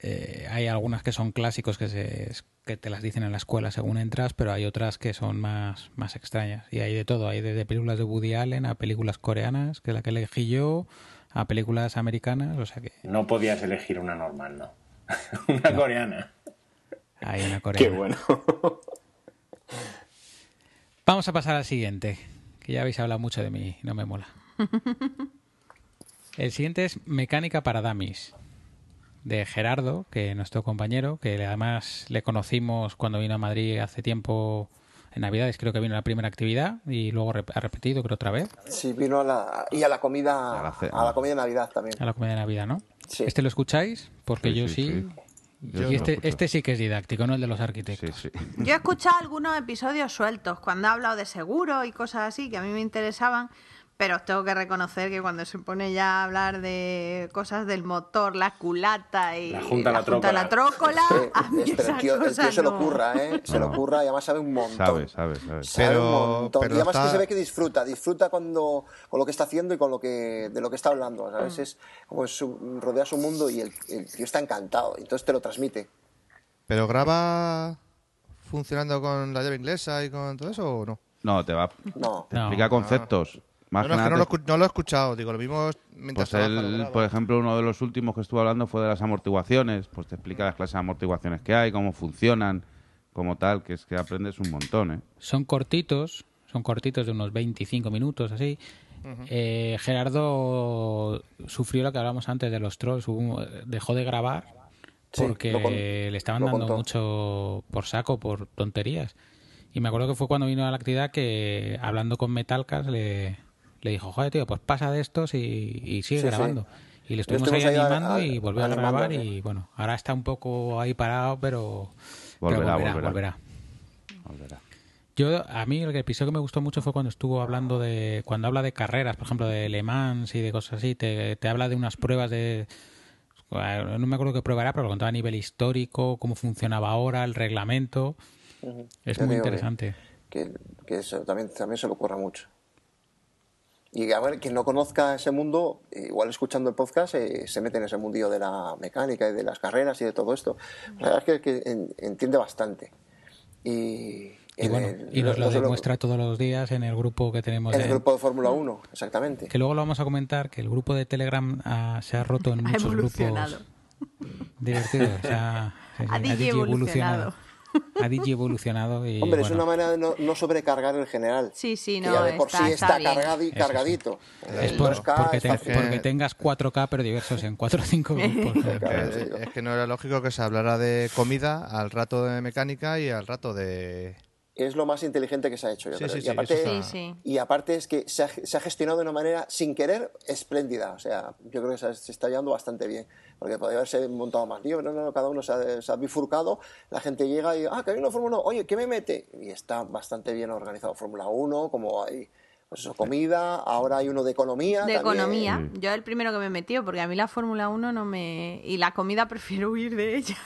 eh, hay algunas que son clásicos que, se, que te las dicen en la escuela según entras, pero hay otras que son más, más extrañas. Y hay de todo, hay desde películas de Woody Allen a películas coreanas, que es la que elegí yo, a películas americanas, o sea que No podías elegir una normal, ¿no? [LAUGHS] una coreana. hay una Qué coreana. bueno. [LAUGHS] Vamos a pasar al siguiente, que ya habéis hablado mucho de mí, no me mola. [LAUGHS] El siguiente es Mecánica para Damis, de Gerardo, que es nuestro compañero, que además le conocimos cuando vino a Madrid hace tiempo, en Navidades creo que vino a la primera actividad y luego ha repetido, creo, otra vez, Sí, vino a la, y a la comida, A la a la, comida de Navidad también. a la comida de Navidad, ¿no? Sí. ¿Este lo escucháis? Porque Sí, yo sí, sí, sí. Yo Y este, este sí que es didáctico, no el de los Sí, arquitectos. sí. Yo he escuchado algunos episodios sueltos cuando ha hablado de seguro y cosas así que a mí me interesaban, pero os tengo que reconocer que cuando se pone ya a hablar de cosas del motor, la culata y La junta, la junta, la trócola, a mí es- pero esa el tío, el cosa tío se lo curra, ¿eh? Se lo curra y además sabe un montón. Sabe, sabe, sabe. Sabe Pero- un montón. pero y además está- que se ve que disfruta, disfruta cuando con lo que está haciendo y con lo que de lo que está hablando, ¿sabes? Es como es su- rodea su mundo y el, el tío está encantado, entonces te lo transmite. ¿Pero graba funcionando con la llave inglesa y con todo eso o no? No, te va. No. Te No. explica conceptos. Más No, no, es que no, lo, no he escuchado. Digo, lo mismo mientras Pues él, por ejemplo, uno de los últimos que estuvo hablando fue de las amortiguaciones. Pues te explica las clases de amortiguaciones que hay, cómo funcionan, como tal, que es que aprendes un montón, ¿eh? Son cortitos, son cortitos de unos 25 minutos, así. Eh, Gerardo sufrió lo que hablamos antes de los trolls, hubo- dejó de grabar porque con- le estaban dando contó. mucho por saco, por tonterías. Y me acuerdo que fue cuando vino a la actividad que hablando con Metalcas le, le dijo, joder, tío, pues pasa de estos y, y sigue Sí, sí. grabando. Y le estuvimos estuvimos ahí a- animando a- y volvió a grabar y bueno, ahora está un poco ahí parado, pero pero Volverá, volverá, volverá. volverá. Volverá. Yo, a mí el episodio que me gustó mucho fue cuando estuvo hablando de, cuando habla de carreras, por ejemplo, de Le Mans y de cosas así, te, te habla de unas pruebas de, no me acuerdo qué prueba era, pero lo contaba a nivel histórico, cómo funcionaba ahora, el reglamento. Es muy interesante. Que, que eso también, también se le ocurra mucho. Y a ver, quien no conozca ese mundo, igual escuchando el podcast, eh, se mete en ese mundillo de la mecánica y de las carreras y de todo esto. La verdad es que, que en- entiende bastante. Y, Y en bueno, el- y lo solo- demuestra todos los días en el grupo que tenemos. En el grupo de Fórmula 1, exactamente. que luego lo vamos a comentar, que el grupo de Telegram ah, se ha roto en Ha muchos evolucionado. grupos divertidos. o sea, sí, [LAUGHS] sí, Ha digievolucionado. Ha digievolucionado y Hombre, es bueno, una manera de no, no sobrecargar el general. Sí, sí, que no, ya de por está- sí está está, cargado y Eso sí. cargadito. Es El por- 2K porque, es te- porque tengas 4K pero diversos en 4 o 5 grupos. Que- es que no era lógico que se hablara de comida al rato de mecánica y al rato de... Es lo más inteligente que se ha hecho, yo Sí, creo. sí, y, aparte, Sí, y aparte es que se ha, se ha gestionado de una manera, sin querer, espléndida. O sea, yo creo que se, se está llevando bastante bien. Porque podría haberse montado más lío, pero no, no, cada uno se ha, se ha bifurcado. La gente llega y, ah, que hay una Fórmula 1, oye, ¿qué me mete? Y está bastante bien organizado Fórmula 1, como hay, pues eso, comida, ahora hay uno de economía. De también. economía, yo el primero que me he metido, porque a mí la Fórmula 1 no me... Y la comida [LAUGHS] prefiero huir de ella.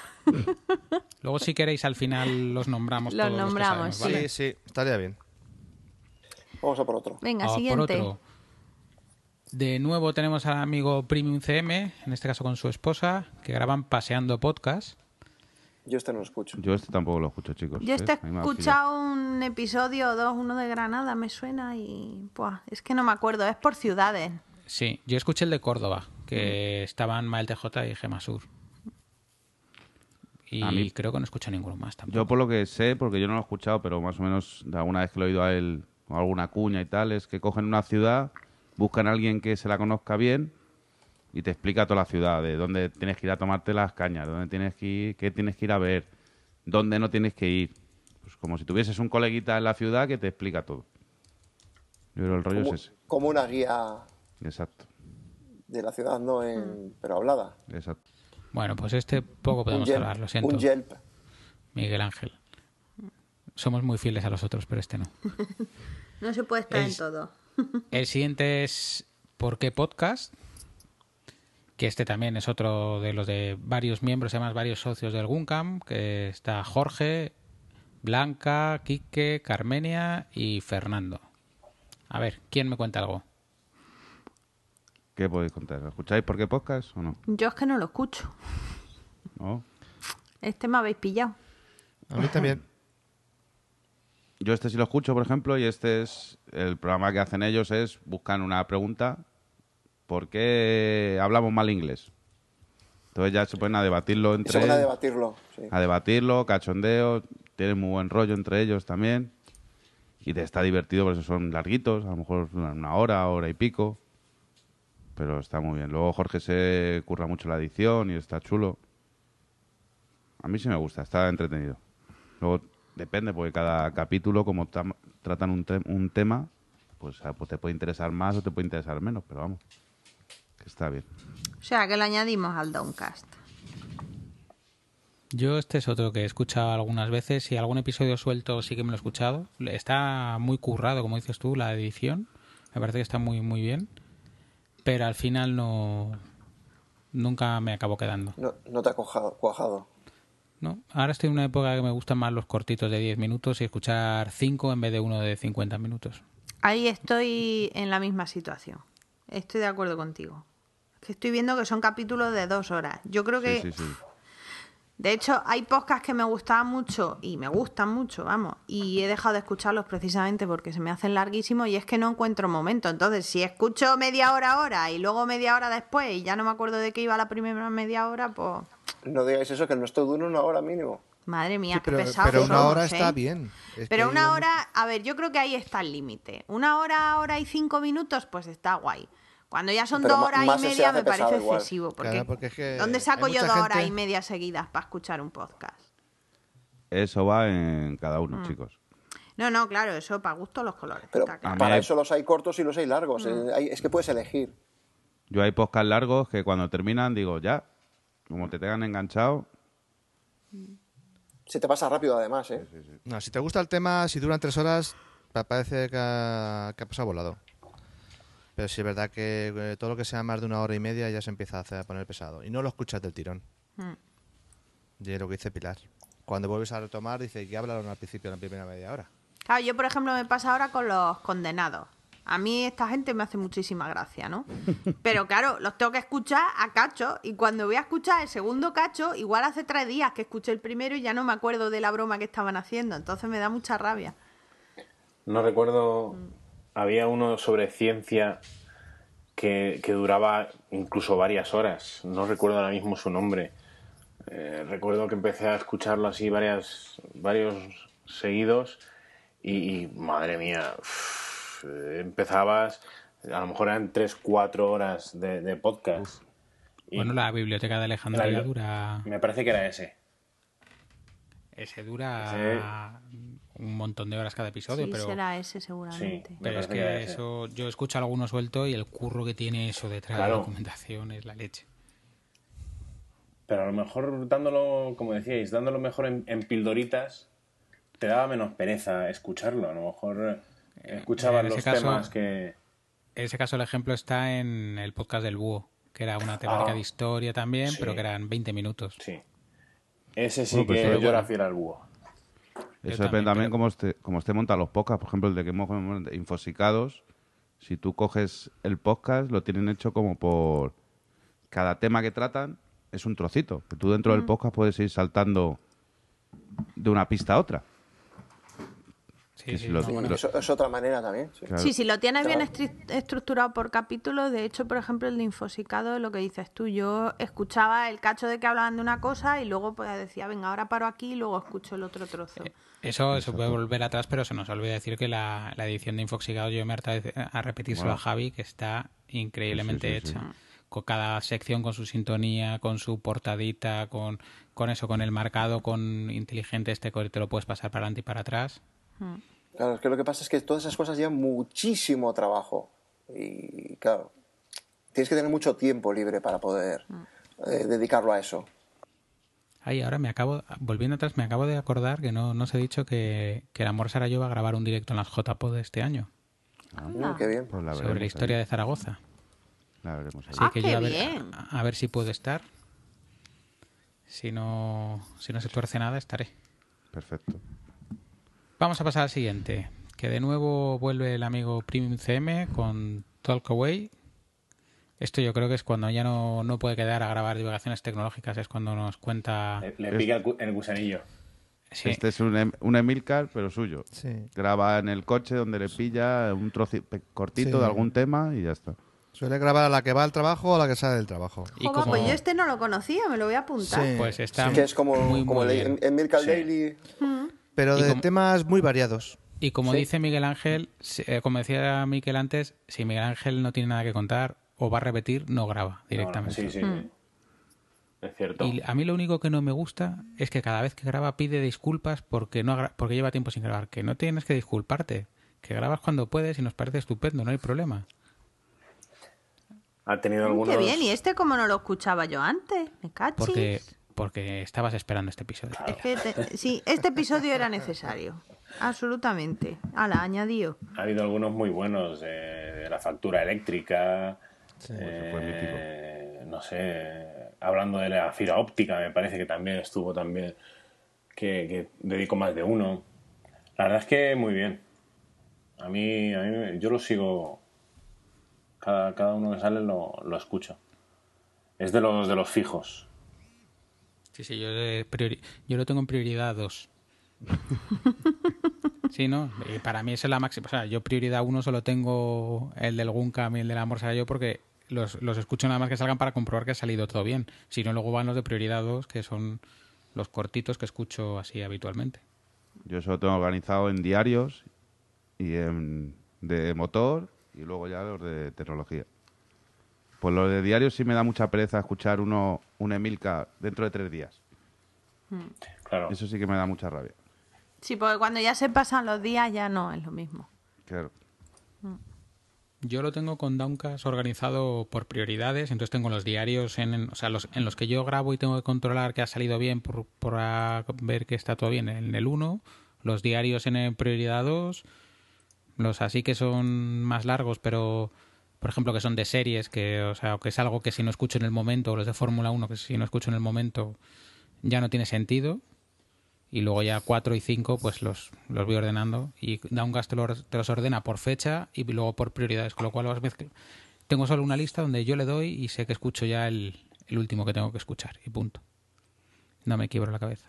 Luego, si queréis, al final los nombramos Los todos. nombramos, los que sabemos, Sí, ¿vale? sí, estaría bien. Vamos a por otro. Venga, Vamos por siguiente. otro. De nuevo tenemos al amigo Premium CM, en este caso con su esposa, que graban Paseando Podcast. Yo este no lo escucho. Yo este tampoco lo escucho, chicos. Yo este he escuchado un episodio o dos, uno de Granada, me suena y... Buah, es que no me acuerdo, es por ciudades. Sí, yo escuché el de Córdoba, que estaban Mael TJ y Gema Sur. Y A mí- creo que no escucho ninguno más tampoco. Yo por lo que sé, porque yo no lo he escuchado, pero más o menos de alguna vez que lo he oído a él, o alguna cuña y tal, es que cogen una ciudad, buscan a alguien que se la conozca bien y te explica toda la ciudad, de dónde tienes que ir a tomarte las cañas, dónde tienes que ir, qué tienes que ir a ver, dónde no tienes que ir. Pues como si tuvieses un coleguita en la ciudad que te explica todo. Yo creo el rollo Como, es ese. como una guía Exacto, de la ciudad, no en, pero hablada. exacto. Bueno, pues este poco podemos Yelp, hablar, lo siento. Un Yelp. Miguel Ángel. Somos muy fieles a los otros, pero este no. [LAUGHS] No se puede estar Es- en todo. [LAUGHS] El siguiente es ¿Por qué podcast? Que este también es otro de los de varios miembros, además varios socios del Guncam, que está Jorge, Blanca, Quique, Carmenia y Fernando. A ver, ¿quién me cuenta algo? ¿Qué podéis contar? ¿Lo ¿Escucháis por qué podcast o no? Yo es que no lo escucho. ¿No? Este me habéis pillado. A mí también. [LAUGHS] Yo este sí lo escucho, por ejemplo, y este es el programa que hacen ellos es buscan una pregunta ¿por qué hablamos mal inglés? Entonces ya se ponen a debatirlo entre se van a debatirlo. sí. a debatirlo, cachondeo, tienen muy buen rollo entre ellos también. Y te está divertido, por eso son larguitos, a lo mejor una hora, hora y pico. Pero está muy bien. Luego Jorge se curra mucho la edición y está chulo. A mí sí me gusta, está entretenido. Luego depende, porque cada capítulo, como tam- tratan un, te- un tema, pues, ah, pues te puede interesar más o te puede interesar menos, pero vamos, que está bien. O sea, que lo añadimos al Downcast. Yo este es otro que he escuchado algunas veces y algún episodio suelto sí que me lo he escuchado. Está muy currado, como dices tú, la edición. Me parece que está muy muy bien. Pero al final no nunca me acabo quedando. No, no te ha cuajado, cuajado. ¿no? Ahora estoy en una época que me gustan más los cortitos de 10 minutos y escuchar 5 en vez de uno de 50 minutos. Ahí estoy en la misma situación. Estoy de acuerdo contigo. Que estoy viendo que son capítulos de dos horas. Yo creo que Sí, sí, sí. De hecho, hay podcasts que me gustaban mucho y me gustan mucho, vamos, y he dejado de escucharlos precisamente porque se me hacen larguísimos y es que no encuentro momento. Entonces, si escucho media hora ahora y luego media hora después y ya no me acuerdo de qué iba la primera media hora, pues No digáis eso, que el nuestro dura una hora mínimo. madre mía, Sí, qué pero, pesados pero una hora ¿eh? está bien. Es Pero una hora, a ver, yo creo que ahí está el límite. Una hora, hora y cinco minutos, pues está guay. Cuando ya son Pero dos horas y media me parece igual. excesivo. Porque, Claro, porque es que ¿Dónde saco yo dos horas y media seguidas para escuchar un podcast? Eso va en cada Mm. uno, chicos. No, no, claro, eso para gusto los colores. Pero claro. para eso los hay cortos y los hay largos. Mm. eh, hay- es que puedes elegir. Yo hay podcasts largos que cuando terminan digo, ya, como te tengan enganchado, Se te pasa rápido además, ¿eh? No, si te gusta el tema, si duran tres horas, pa- parece que ha, que ha pasado volado. Pero sí es verdad que eh, todo lo que sea más de una hora y media ya se empieza a, hacer- a poner pesado. Y no lo escuchas del tirón. Mm. Y es lo que dice Pilar. Cuando vuelves a retomar, dice que hablaron al principio, en la primera media hora. Claro, yo por ejemplo me pasa ahora con los condenados. A mí esta gente me hace muchísima gracia, ¿no? [LAUGHS] Pero claro, los tengo que escuchar a cacho y cuando voy a escuchar el segundo cacho, igual hace tres días que escuché el primero y ya no me acuerdo de la broma que estaban haciendo, entonces me da mucha rabia. No recuerdo, había uno sobre ciencia que, que duraba incluso varias horas. No recuerdo ahora mismo su nombre. Eh, recuerdo que empecé a escucharlo así varias, varios seguidos y, y, madre mía, uf, eh, empezabas, a lo mejor eran 3, 4 horas de, de podcast. Y Bueno, la biblioteca de Alejandría La- dura. Me parece que era ese. Ese dura un montón de horas cada episodio, sí, pero. será ese seguramente. Sí. Pero es que eso, yo escucho alguno suelto y el curro que tiene eso detrás de la documentación es la leche. Pero a lo mejor dándolo, como decíais, dándolo mejor en, en pildoritas, te daba menos pereza escucharlo. A lo mejor eh, escuchabas en ese los caso- temas que... En ese caso, el ejemplo está en el podcast del Búho, que era una temática Ah, de historia también, sí. pero que eran 20 minutos. Sí. Ese sí Bueno, pues que yo era fiel al búho. Eso depende también, cómo esté, cómo esté montado los podcasts. Por ejemplo, el de que hemos infosicados. Si tú coges el podcast, lo tienen hecho como por cada tema que tratan es un trocito. Que tú dentro del podcast puedes ir saltando de una pista a otra. Sí, sí, lo- no, bueno. lo- Eso es otra manera también. sí. Claro. Sí, si lo tienes bien Claro. estructurado por capítulos, de hecho, por ejemplo, el de Infosicado, lo que dices tú, yo escuchaba el cacho de que hablaban de una cosa y luego pues decía, venga, ahora paro aquí y luego escucho el otro trozo. Eso se puede volver atrás, pero se nos olvida decir que la, la edición de Infoxicado, yo me harta a repetírselo a Javi, que está increíblemente Sí, sí, sí, sí. hecha. Con cada sección con su sintonía, con su portadita, con, con eso, con el marcado, con inteligente este que te lo puedes pasar para adelante y para atrás. Claro, es que lo que pasa es que todas esas cosas llevan muchísimo trabajo. Y claro, tienes que tener mucho tiempo libre para poder eh, dedicarlo a eso. Ay, ahora me acabo, volviendo atrás, me acabo de acordar que no, no os he dicho que, que el Amor Sarayo va a grabar un directo en las JPod de este año, Mm, qué bien. Pues la sobre la historia ahí. de Zaragoza. La veremos ahí. Así Ah, que qué yo a ver, bien. a, a ver si puedo estar. Si no, si no se tuerce nada, estaré. Perfecto. Vamos a pasar al siguiente. Que de nuevo vuelve el amigo Premium CM con Talk Away. Esto yo creo que es cuando ya no, no puede quedar a grabar divulgaciones tecnológicas, es cuando nos cuenta... Le, le pica el, el gusanillo. Sí, Este es un, em- un Emilcar, pero suyo. Sí. Graba en el coche donde le pilla un trocito cortito Sí. de algún tema y ya está. Suele grabar a la que va al trabajo o a la que sale del trabajo. y Joder, como- pues yo este no lo conocía, me lo voy a apuntar. Sí. pues está Que es como, muy, como muy el en, Mircal Sí. Pero de como- temas muy variados. Y como Sí. dice Miguel Ángel, eh, como decía Miguel antes, si Miguel Ángel no tiene nada que contar o va a repetir, no graba No, no, directamente. sí, sí, sí. Es cierto. Y a mí lo único que no me gusta es que cada vez que graba pide disculpas porque no porque lleva tiempo sin grabar. Que no tienes que disculparte. Que grabas cuando puedes y nos parece estupendo, no hay problema. Ha tenido Mm, algunos... Qué bien, y este como no lo escuchaba yo antes, me cachis. Porque, porque estabas esperando este episodio. Es que te- sí, este episodio era necesario. Absolutamente. Ala, añadido. Ha habido algunos muy buenos, eh, de la factura eléctrica, fue eh, no sé, hablando de la fibra óptica, me parece que también estuvo también, que, que dedicó más de uno. La verdad es que muy bien. A mí, a mí yo lo sigo, cada, cada uno que sale lo, lo escucho. Es de los, de los fijos. Sí, sí, yo, eh, priori- yo lo tengo en prioridad 2. [LAUGHS] Sí, ¿no? Y para mí esa es la máxima. O sea, yo prioridad 1 solo tengo el del Gunkam y el del Amor Será Yo porque los, los escucho nada más que salgan para comprobar que ha salido todo bien. Si no, luego van los de prioridad 2, que son los cortitos que escucho así habitualmente. Yo eso lo tengo organizado en diarios y en de motor y luego ya los de tecnología. Pues los de diarios sí me da mucha pereza escuchar uno, un Emilka dentro de tres días. Claro. Eso sí que me da mucha rabia. Sí, porque cuando ya se pasan los días ya no es lo mismo. Claro. Yo lo tengo con Downcast organizado por prioridades, entonces tengo los diarios en, en- o sea, los, en los que yo grabo y tengo que controlar que ha salido bien por, por ver que está todo bien en el 1, los diarios en el prioridad 2, los así que son más largos, pero por ejemplo que son de series, que o sea, que es algo que si no escucho en el momento, o los de Fórmula 1 que si no escucho en el momento ya no tiene sentido. Y luego ya 4 y 5 pues los, los voy ordenando y Downcast te, los- te los ordena por fecha y luego por prioridades, con lo cual vas mezcl- tengo solo una lista donde yo le doy y sé que escucho ya el, último que tengo que escuchar y punto. No me quiebro la cabeza.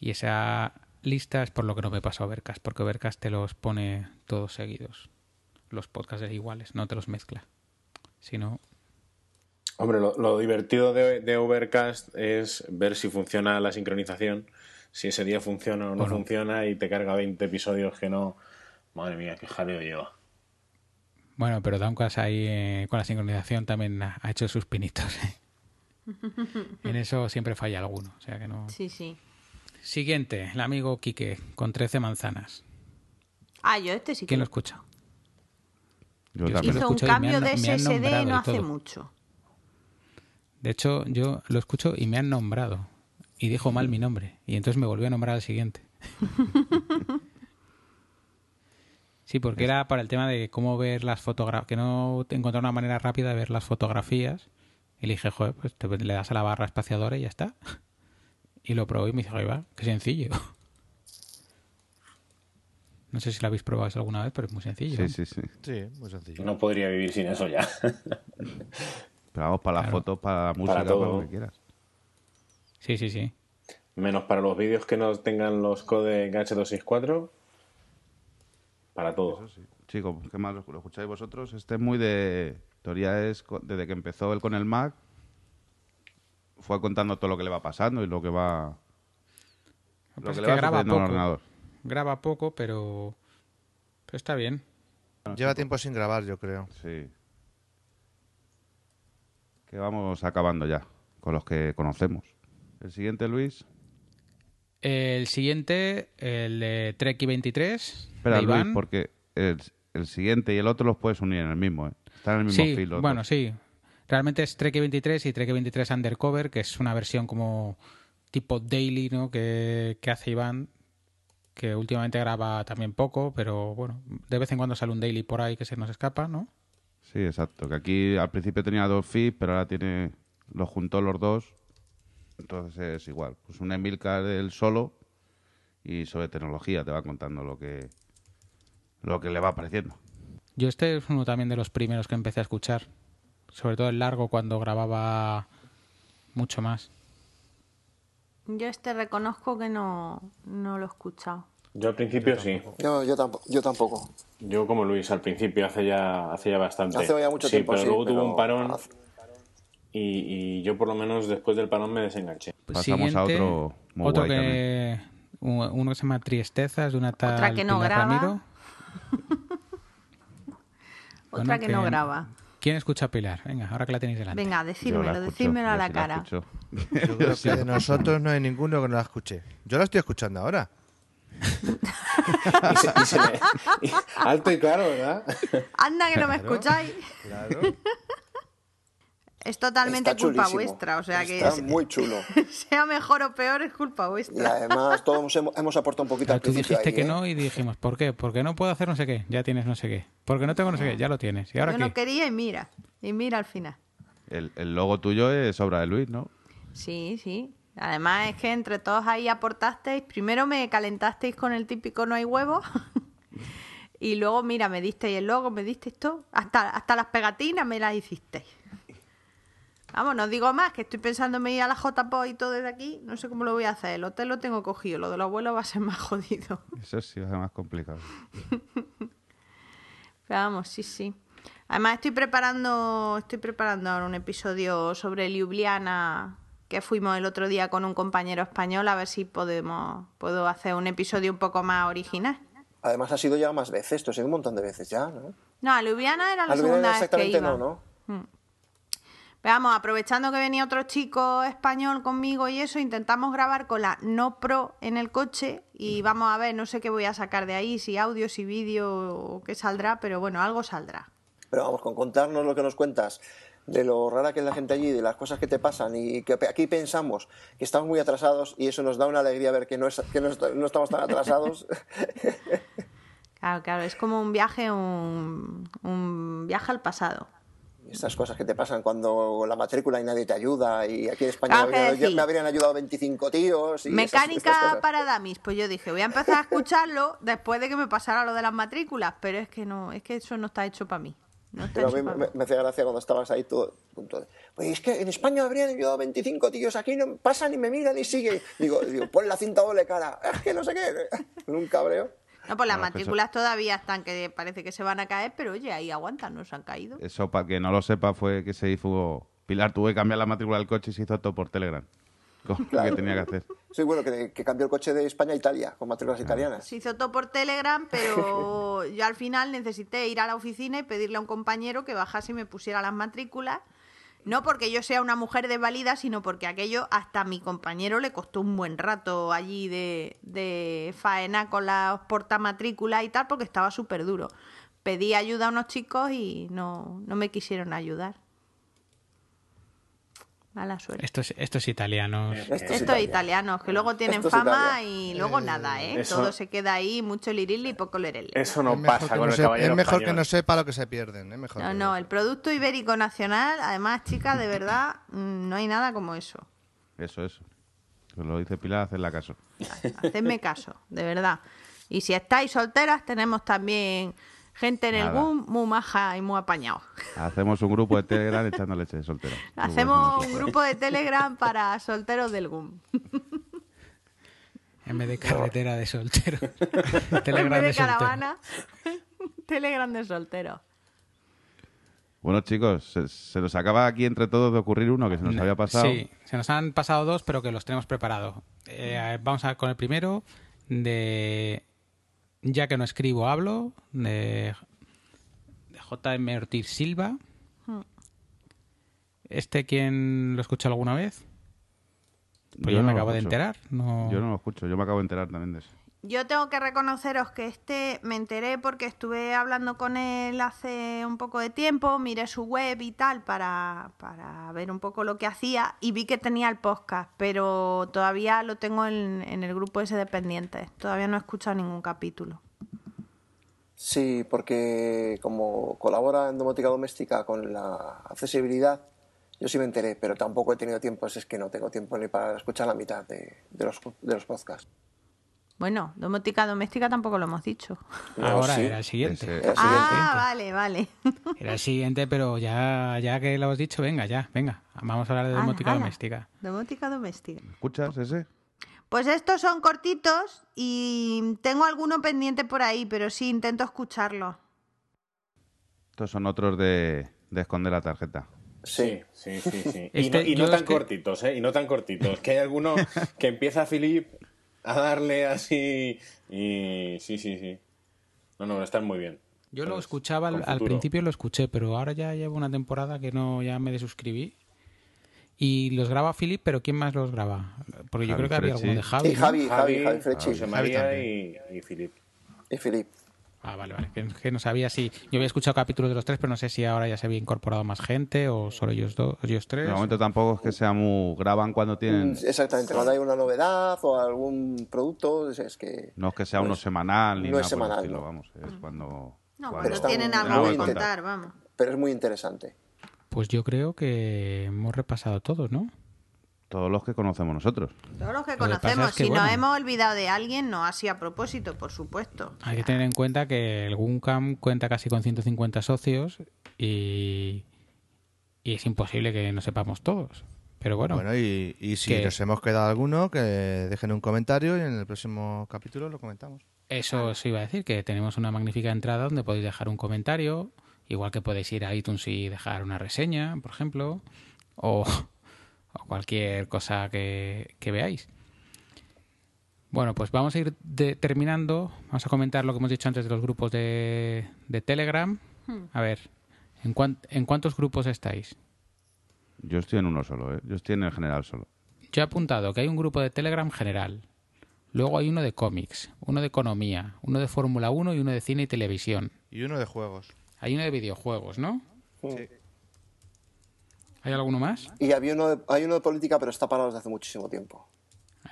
Y esa lista es por lo que no me pasa a Overcast, porque Overcast te los pone todos seguidos. Los podcasts iguales, no te los mezcla. Si no, Hombre, lo, lo divertido de, de Overcast es ver si funciona la sincronización, si ese día funciona o no, funciona y te carga 20 episodios que no. Madre mía, qué jaleo lleva. Bueno, pero Downcast ahí eh, con la sincronización también ha, ha hecho sus pinitos. ¿eh? [LAUGHS] en eso siempre falla alguno. O sea que no. Sí, sí. Siguiente, el amigo Quique, con 13 manzanas. Ah, yo este sí que ¿Quién lo escucha? Yo Yo hizo un cambio han- de SSD nombrado no hace mucho. De hecho, yo lo escucho y me han nombrado. Y dijo mal mi nombre. Y entonces me volvió a nombrar al siguiente. [LAUGHS] Sí, porque era para el tema de cómo ver las fotografías, que no te encontraba una manera rápida de ver las fotografías. Y le dije, joder, pues te, le das a la barra espaciadora y ya está. [LAUGHS] Y lo probó y me dijo, ahí va, qué sencillo. No sé si lo habéis probado alguna vez, pero es muy sencillo. Sí, sí, sí. Sí, muy sencillo. No podría vivir sin eso ya. [LAUGHS] Pero vamos, para las Claro. fotos, para la música, para, todo. lo que quieras. Sí, sí, sí. Menos para los vídeos que no tengan los codecs H264. Para todo. Chicos, ¿qué más lo, lo escucháis vosotros? Este es muy de... Teoría es desde que empezó él con el Mac, fue contando todo lo que le va pasando y lo que va... Lo Pues que es le que va graba sucediendo en el poco. ordenador. Graba poco, pero, pero está bien. Lleva tiempo sin grabar, yo creo. Sí. Que vamos acabando ya con los que conocemos. El siguiente, Luis. El siguiente, el de Treki 23. Espera, de Luis, Iván. porque el, el siguiente y el otro los puedes unir en el mismo, ¿eh? Están en el mismo Sí, filo. bueno, sí. Realmente es Trek 23 y Trek 23 Undercover, que es una versión como tipo daily, ¿no? Que, que hace Iván, que últimamente graba también poco, pero bueno, de vez en cuando sale un daily por ahí que se nos escapa, ¿no? Sí, exacto. Que aquí al principio tenía dos feeds, pero ahora tiene los juntó los dos. Entonces es igual. Pues un Emilcar del solo y sobre tecnología te va contando lo que lo que le va apareciendo. Yo este es uno también de los primeros que empecé a escuchar. Sobre todo el largo cuando grababa mucho más. Yo este reconozco que no, no lo he escuchado. Yo al principio sí. No, yo tampoco. Yo tampoco. Yo como Luis al principio hace ya hace ya bastante. Hace ya mucho sí, tiempo, pero sí, luego pero tuvo un parón hace- y, y yo por lo menos después del parón me desenganché. Pasamos a otro muy otro guay que uno que se llama Tristezas de una tal Otra que no Pilar graba. [LAUGHS] Otra Bueno, que no graba. ¿Quién escucha a Pilar? Venga, ahora que la tenéis delante. Venga, la escucho, decírmelo a la cara. Yo creo [LAUGHS] que de nosotros no hay ninguno que no la escuche. Yo la estoy escuchando ahora. [LAUGHS] Y se- y se le- y- alto y claro, ¿verdad? Anda que no me escucháis. Claro. Es totalmente Está culpa chulísimo. vuestra. O sea que Está es- muy chulo. [LAUGHS] sea mejor o peor es culpa Y vuestra. además todos hemos, hemos aportado un poquito Pero al tú dijiste ahí, que ¿eh? no y dijimos, ¿por qué? Porque no puedo hacer no sé qué, ya tienes no sé qué. Porque no tengo no sé qué, ya lo tienes. ¿Y ahora Yo qué? no quería y mira. Y mira al final. El, el logo tuyo es obra de Luis, ¿no? Sí, sí. Además es que entre todos ahí aportasteis. Primero me calentasteis con el típico no hay huevo. [LAUGHS] y luego, mira, me disteis el logo, me disteis todo. Hasta, hasta las pegatinas me las hicisteis. Vamos, no os digo más, que estoy pensando en ir a la JPO y todo desde aquí. No sé cómo lo voy a hacer. El hotel lo tengo cogido. Lo del abuelo va a ser más [LAUGHS] jodido. Eso sí va a ser más complicado. [LAUGHS] Pero vamos, sí, sí. Además estoy preparando, estoy preparando ahora un episodio sobre Ljubljana que fuimos el otro día con un compañero español a ver si podemos puedo hacer un episodio un poco más original. Además ha sido ya más veces, esto ha sido un montón de veces ya, ¿no? No, a Ljubljana era la A Ljubljana segunda vez que exactamente iba. no, ¿no? Pero vamos, aprovechando que venía otro chico español conmigo y eso, intentamos grabar con la No Pro en el coche y vamos a ver, no sé qué voy a sacar de ahí, si audio, si vídeo o qué saldrá, pero bueno, algo saldrá. Pero vamos, con contarnos lo que nos cuentas de lo rara que es la gente allí, de las cosas que te pasan y que aquí pensamos que estamos muy atrasados y eso nos da una alegría ver que no, es, que no, no estamos tan atrasados. [LAUGHS] Claro, claro, es como un viaje, un, un viaje al pasado. Estas cosas que te pasan cuando la matrícula y nadie te ayuda y aquí en España Claro me, habrían, decir. me habrían ayudado 25 tíos. Y Mecánica para damis, pues yo dije, voy a empezar a escucharlo después de que me pasara lo de las matrículas, pero es que no, es que eso no está hecho para mí. No Pero a mí me, me hacía gracia cuando estabas ahí todo. Pues es que en España me habrían ayudado 25 tíos, aquí no pasan y me miran y siguen. Digo, digo pon la cinta doble cara. Es que no sé qué. Con un cabreo. No, pues las eso- matrículas todavía están que parece que se van a caer, pero oye, ahí aguantan, no se han caído. Eso, para que no lo sepa, fue que se hizo... Pilar tuvo que cambiar la matrícula del coche y se hizo todo por Telegram. [LAUGHS] Con que tenía que hacer. Sí, bueno, que, que cambió el coche de España a Italia, con matrículas italianas. Se hizo todo por Telegram, pero [LAUGHS] yo al final necesité ir a la oficina y pedirle a un compañero que bajase y me pusiera las matrículas. No porque yo sea una mujer desvalida, sino porque aquello hasta a mi compañero le costó un buen rato allí de, de faena con las portamatrículas y tal, porque estaba súper duro. Pedí ayuda a unos chicos y no, no me quisieron ayudar. Mala suerte. Estos, estos italianos. Esto es Estos Italia. italianos, que luego tienen fama Italia. y luego nada, ¿eh? eso- Todo se queda ahí, mucho lirili y poco lerele. Eso no pasa que con no, el caballero es mejor que no sepa lo que se pierden. Es mejor No, no, el producto ibérico nacional, además, chicas, de verdad, [LAUGHS] mm, no hay nada como eso. Eso, eso. Pues lo dice Pilar, hacerla caso. Hacedme caso, de verdad. Y si estáis solteras, tenemos también gente en el boom muy maja y muy apañado. Hacemos un grupo de Telegram echando leche de soltera. [LAUGHS] Hacemos un grupo de Telegram para solteros del boom. [LAUGHS] En vez de carretera de soltero. [LAUGHS] En Telegram vez de de soltero. caravana, Telegram de solteros. Bueno, chicos, se, se nos acaba aquí entre todos de ocurrir uno que se nos había pasado. Sí, se nos han pasado dos, pero que los tenemos preparados. Eh, vamos a ver con el primero, de Ya que no escribo, hablo, de, de J.M. Ortiz Silva. ¿Este quién lo escuchó alguna vez? Pues yo, no me acabo de enterar. No... Yo no lo escucho, yo me acabo de enterar también de eso. Yo tengo que reconoceros que este me enteré porque estuve hablando con él hace un poco de tiempo, miré su web y tal para, para ver un poco lo que hacía y vi que tenía el podcast, pero todavía lo tengo en, el grupo ese de pendientes. Todavía no he escuchado ningún capítulo. Sí, porque como colabora en domótica doméstica con la accesibilidad, yo sí me enteré, pero tampoco he tenido tiempo, es que no tengo tiempo ni para escuchar la mitad de, de los, de los podcasts. Bueno, domótica doméstica tampoco lo hemos dicho. No, Ahora sí. era el siguiente. Ese- Era el Ah, vale, vale. [LAUGHS] Era el siguiente, pero ya, ya que lo has dicho, venga, ya, venga. Vamos a hablar de domótica ala. doméstica. Domótica doméstica. ¿Escuchas ese? Pues estos son cortitos y tengo alguno pendiente por ahí, pero sí intento escucharlo. Estos son otros de, de esconder la tarjeta. Sí, Sí, sí, sí. Y Este, no, y yo no tan es que- cortitos, ¿eh? Y no tan cortitos. Que hay alguno que empieza Philip a darle así y... Sí, sí, sí. No, no, están muy bien. Yo lo escuchaba, al, principio lo escuché, pero ahora ya llevo una temporada que no ya me desuscribí. Y los graba Philip, pero ¿quién más los graba? Porque yo creo que había alguno de Javi. Y ¿no? Javi, Javi, Javi Frechi Javi María y, y Philip. y Filip. Ah, vale, vale. Que, que no sabía si. Yo había escuchado capítulos de los tres, pero no sé si ahora ya se había incorporado más gente o solo ellos dos, ellos tres. De momento tampoco es que sea muy... Graban cuando tienen... Mm, Exactamente, cuando hay una novedad o algún producto, es, que... No es que sea uno semanal ni no nada es por el estilo, no. vamos. Es cuando... No, cuando- están- tienen algo que contar, vamos. Pero es muy interesante. Pues yo creo que hemos repasado todos, ¿no? Todos los que conocemos nosotros. Todos los que Lo que pasa conocemos. es que, si bueno. nos hemos olvidado de alguien, no así a propósito, por supuesto. Hay que tener en cuenta que el Guncam cuenta casi con 150 socios y, y es imposible que no sepamos todos. Pero bueno, Bueno, y, y si que- nos hemos quedado alguno, que dejen un comentario y en el próximo capítulo lo comentamos. eso os iba a decir, que tenemos una magnífica entrada donde podéis dejar un comentario, igual que podéis ir a iTunes y dejar una reseña, por ejemplo, o, o cualquier cosa que, que veáis. Bueno, pues vamos a ir de- terminando. Vamos a comentar lo que hemos dicho antes de los grupos de, de Telegram. A ver, ¿en, cuán- ¿en cuántos grupos estáis? Yo estoy en uno solo, ¿eh? Yo estoy en el general solo. Yo he apuntado que hay un grupo de Telegram general. Luego hay uno de cómics, uno de economía, uno de Fórmula 1 y uno de cine y televisión. Y uno de juegos. Hay uno de videojuegos, ¿no? Sí. ¿Hay alguno más? Y había uno de- hay uno de política, pero está parado desde hace muchísimo tiempo.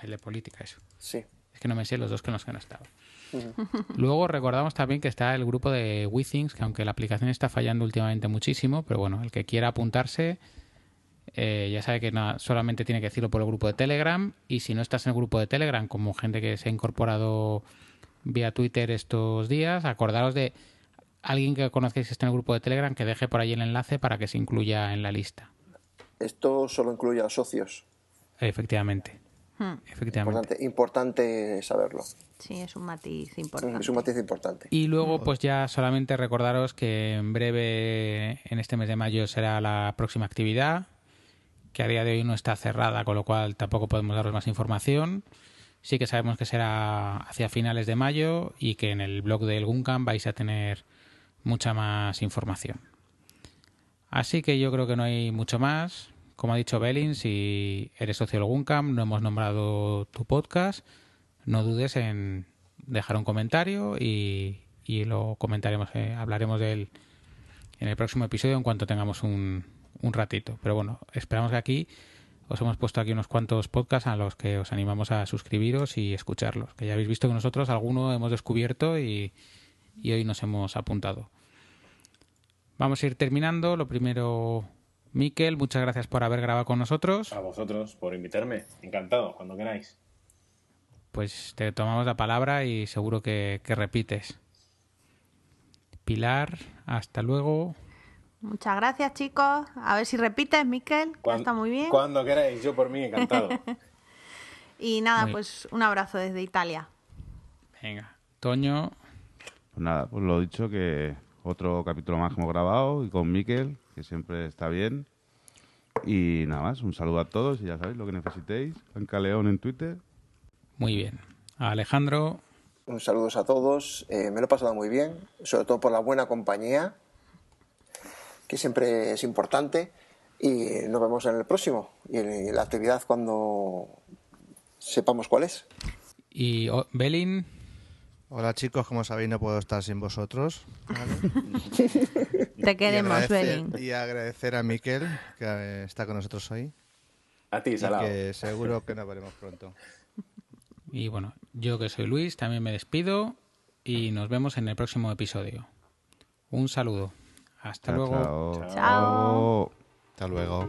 El de política, eso. Sí. Es que no me sé los dos con los que no he estado. Luego recordamos también que está el grupo de WeThings, que aunque la aplicación está fallando últimamente muchísimo, pero bueno, el que quiera apuntarse eh, ya sabe que solamente tiene que decirlo por el grupo de Telegram y si no estás en el grupo de Telegram, como gente que se ha incorporado vía Twitter estos días, acordaros de alguien que conozcáis que está en el grupo de Telegram que deje por ahí el enlace para que se incluya en la lista. Esto solo incluye a los socios. Efectivamente. Hmm. Efectivamente. Importante, importante saberlo. Sí, es un matiz importante. Es un matiz importante. Y luego, pues ya solamente recordaros que en breve, en este mes de mayo, será la próxima actividad, que a día de hoy no está cerrada, con lo cual tampoco podemos daros más información. Sí que sabemos que será hacia finales de mayo y que en el blog del Guncam vais a tener mucha más información. Así que yo creo que no hay mucho más. Como ha dicho Belin, si eres socio del Guncam, no hemos nombrado tu podcast, no dudes en dejar un comentario y, lo comentaremos, eh, hablaremos de él en el próximo episodio en cuanto tengamos un, un ratito. Pero bueno, esperamos que aquí os hemos puesto aquí unos cuantos podcasts a los que os animamos a suscribiros y escucharlos. Que ya habéis visto que nosotros alguno hemos descubierto y hoy nos hemos apuntado. Vamos a ir terminando. Lo primero, Miquel, muchas gracias por haber grabado con nosotros. A vosotros por invitarme. Encantado, cuando queráis. Pues te tomamos la palabra y seguro que, que repites. Pilar, hasta luego. Muchas gracias, chicos. A ver si repites, Miquel. que Está muy bien. Cuando queráis, yo por mí, encantado. [LAUGHS] Y nada, Muy- pues un abrazo desde Italia. Venga, Toño, Pues nada, pues lo dicho que otro capítulo más que hemos grabado y con Miquel, que siempre está bien. Y nada más, un saludo a todos y ya sabéis lo que necesitéis. Blanca León en Twitter. muy bien. Alejandro, Un saludo a todos. Eh, me lo he pasado muy bien, sobre todo por la buena compañía, que siempre es importante. Y nos vemos en el próximo. Y en la actividad cuando sepamos cuál es. y oh, Belin, Hola chicos, como sabéis no puedo estar sin vosotros. [LAUGHS] [LAUGHS] Te queremos, Belin. y agradecer a Miquel, que eh, está con nosotros hoy. A ti, que seguro que nos veremos pronto. y bueno, yo que soy Luis, también me despido y nos vemos en el próximo episodio. Un saludo. Hasta Chao, luego. chao. Chao. Hasta luego.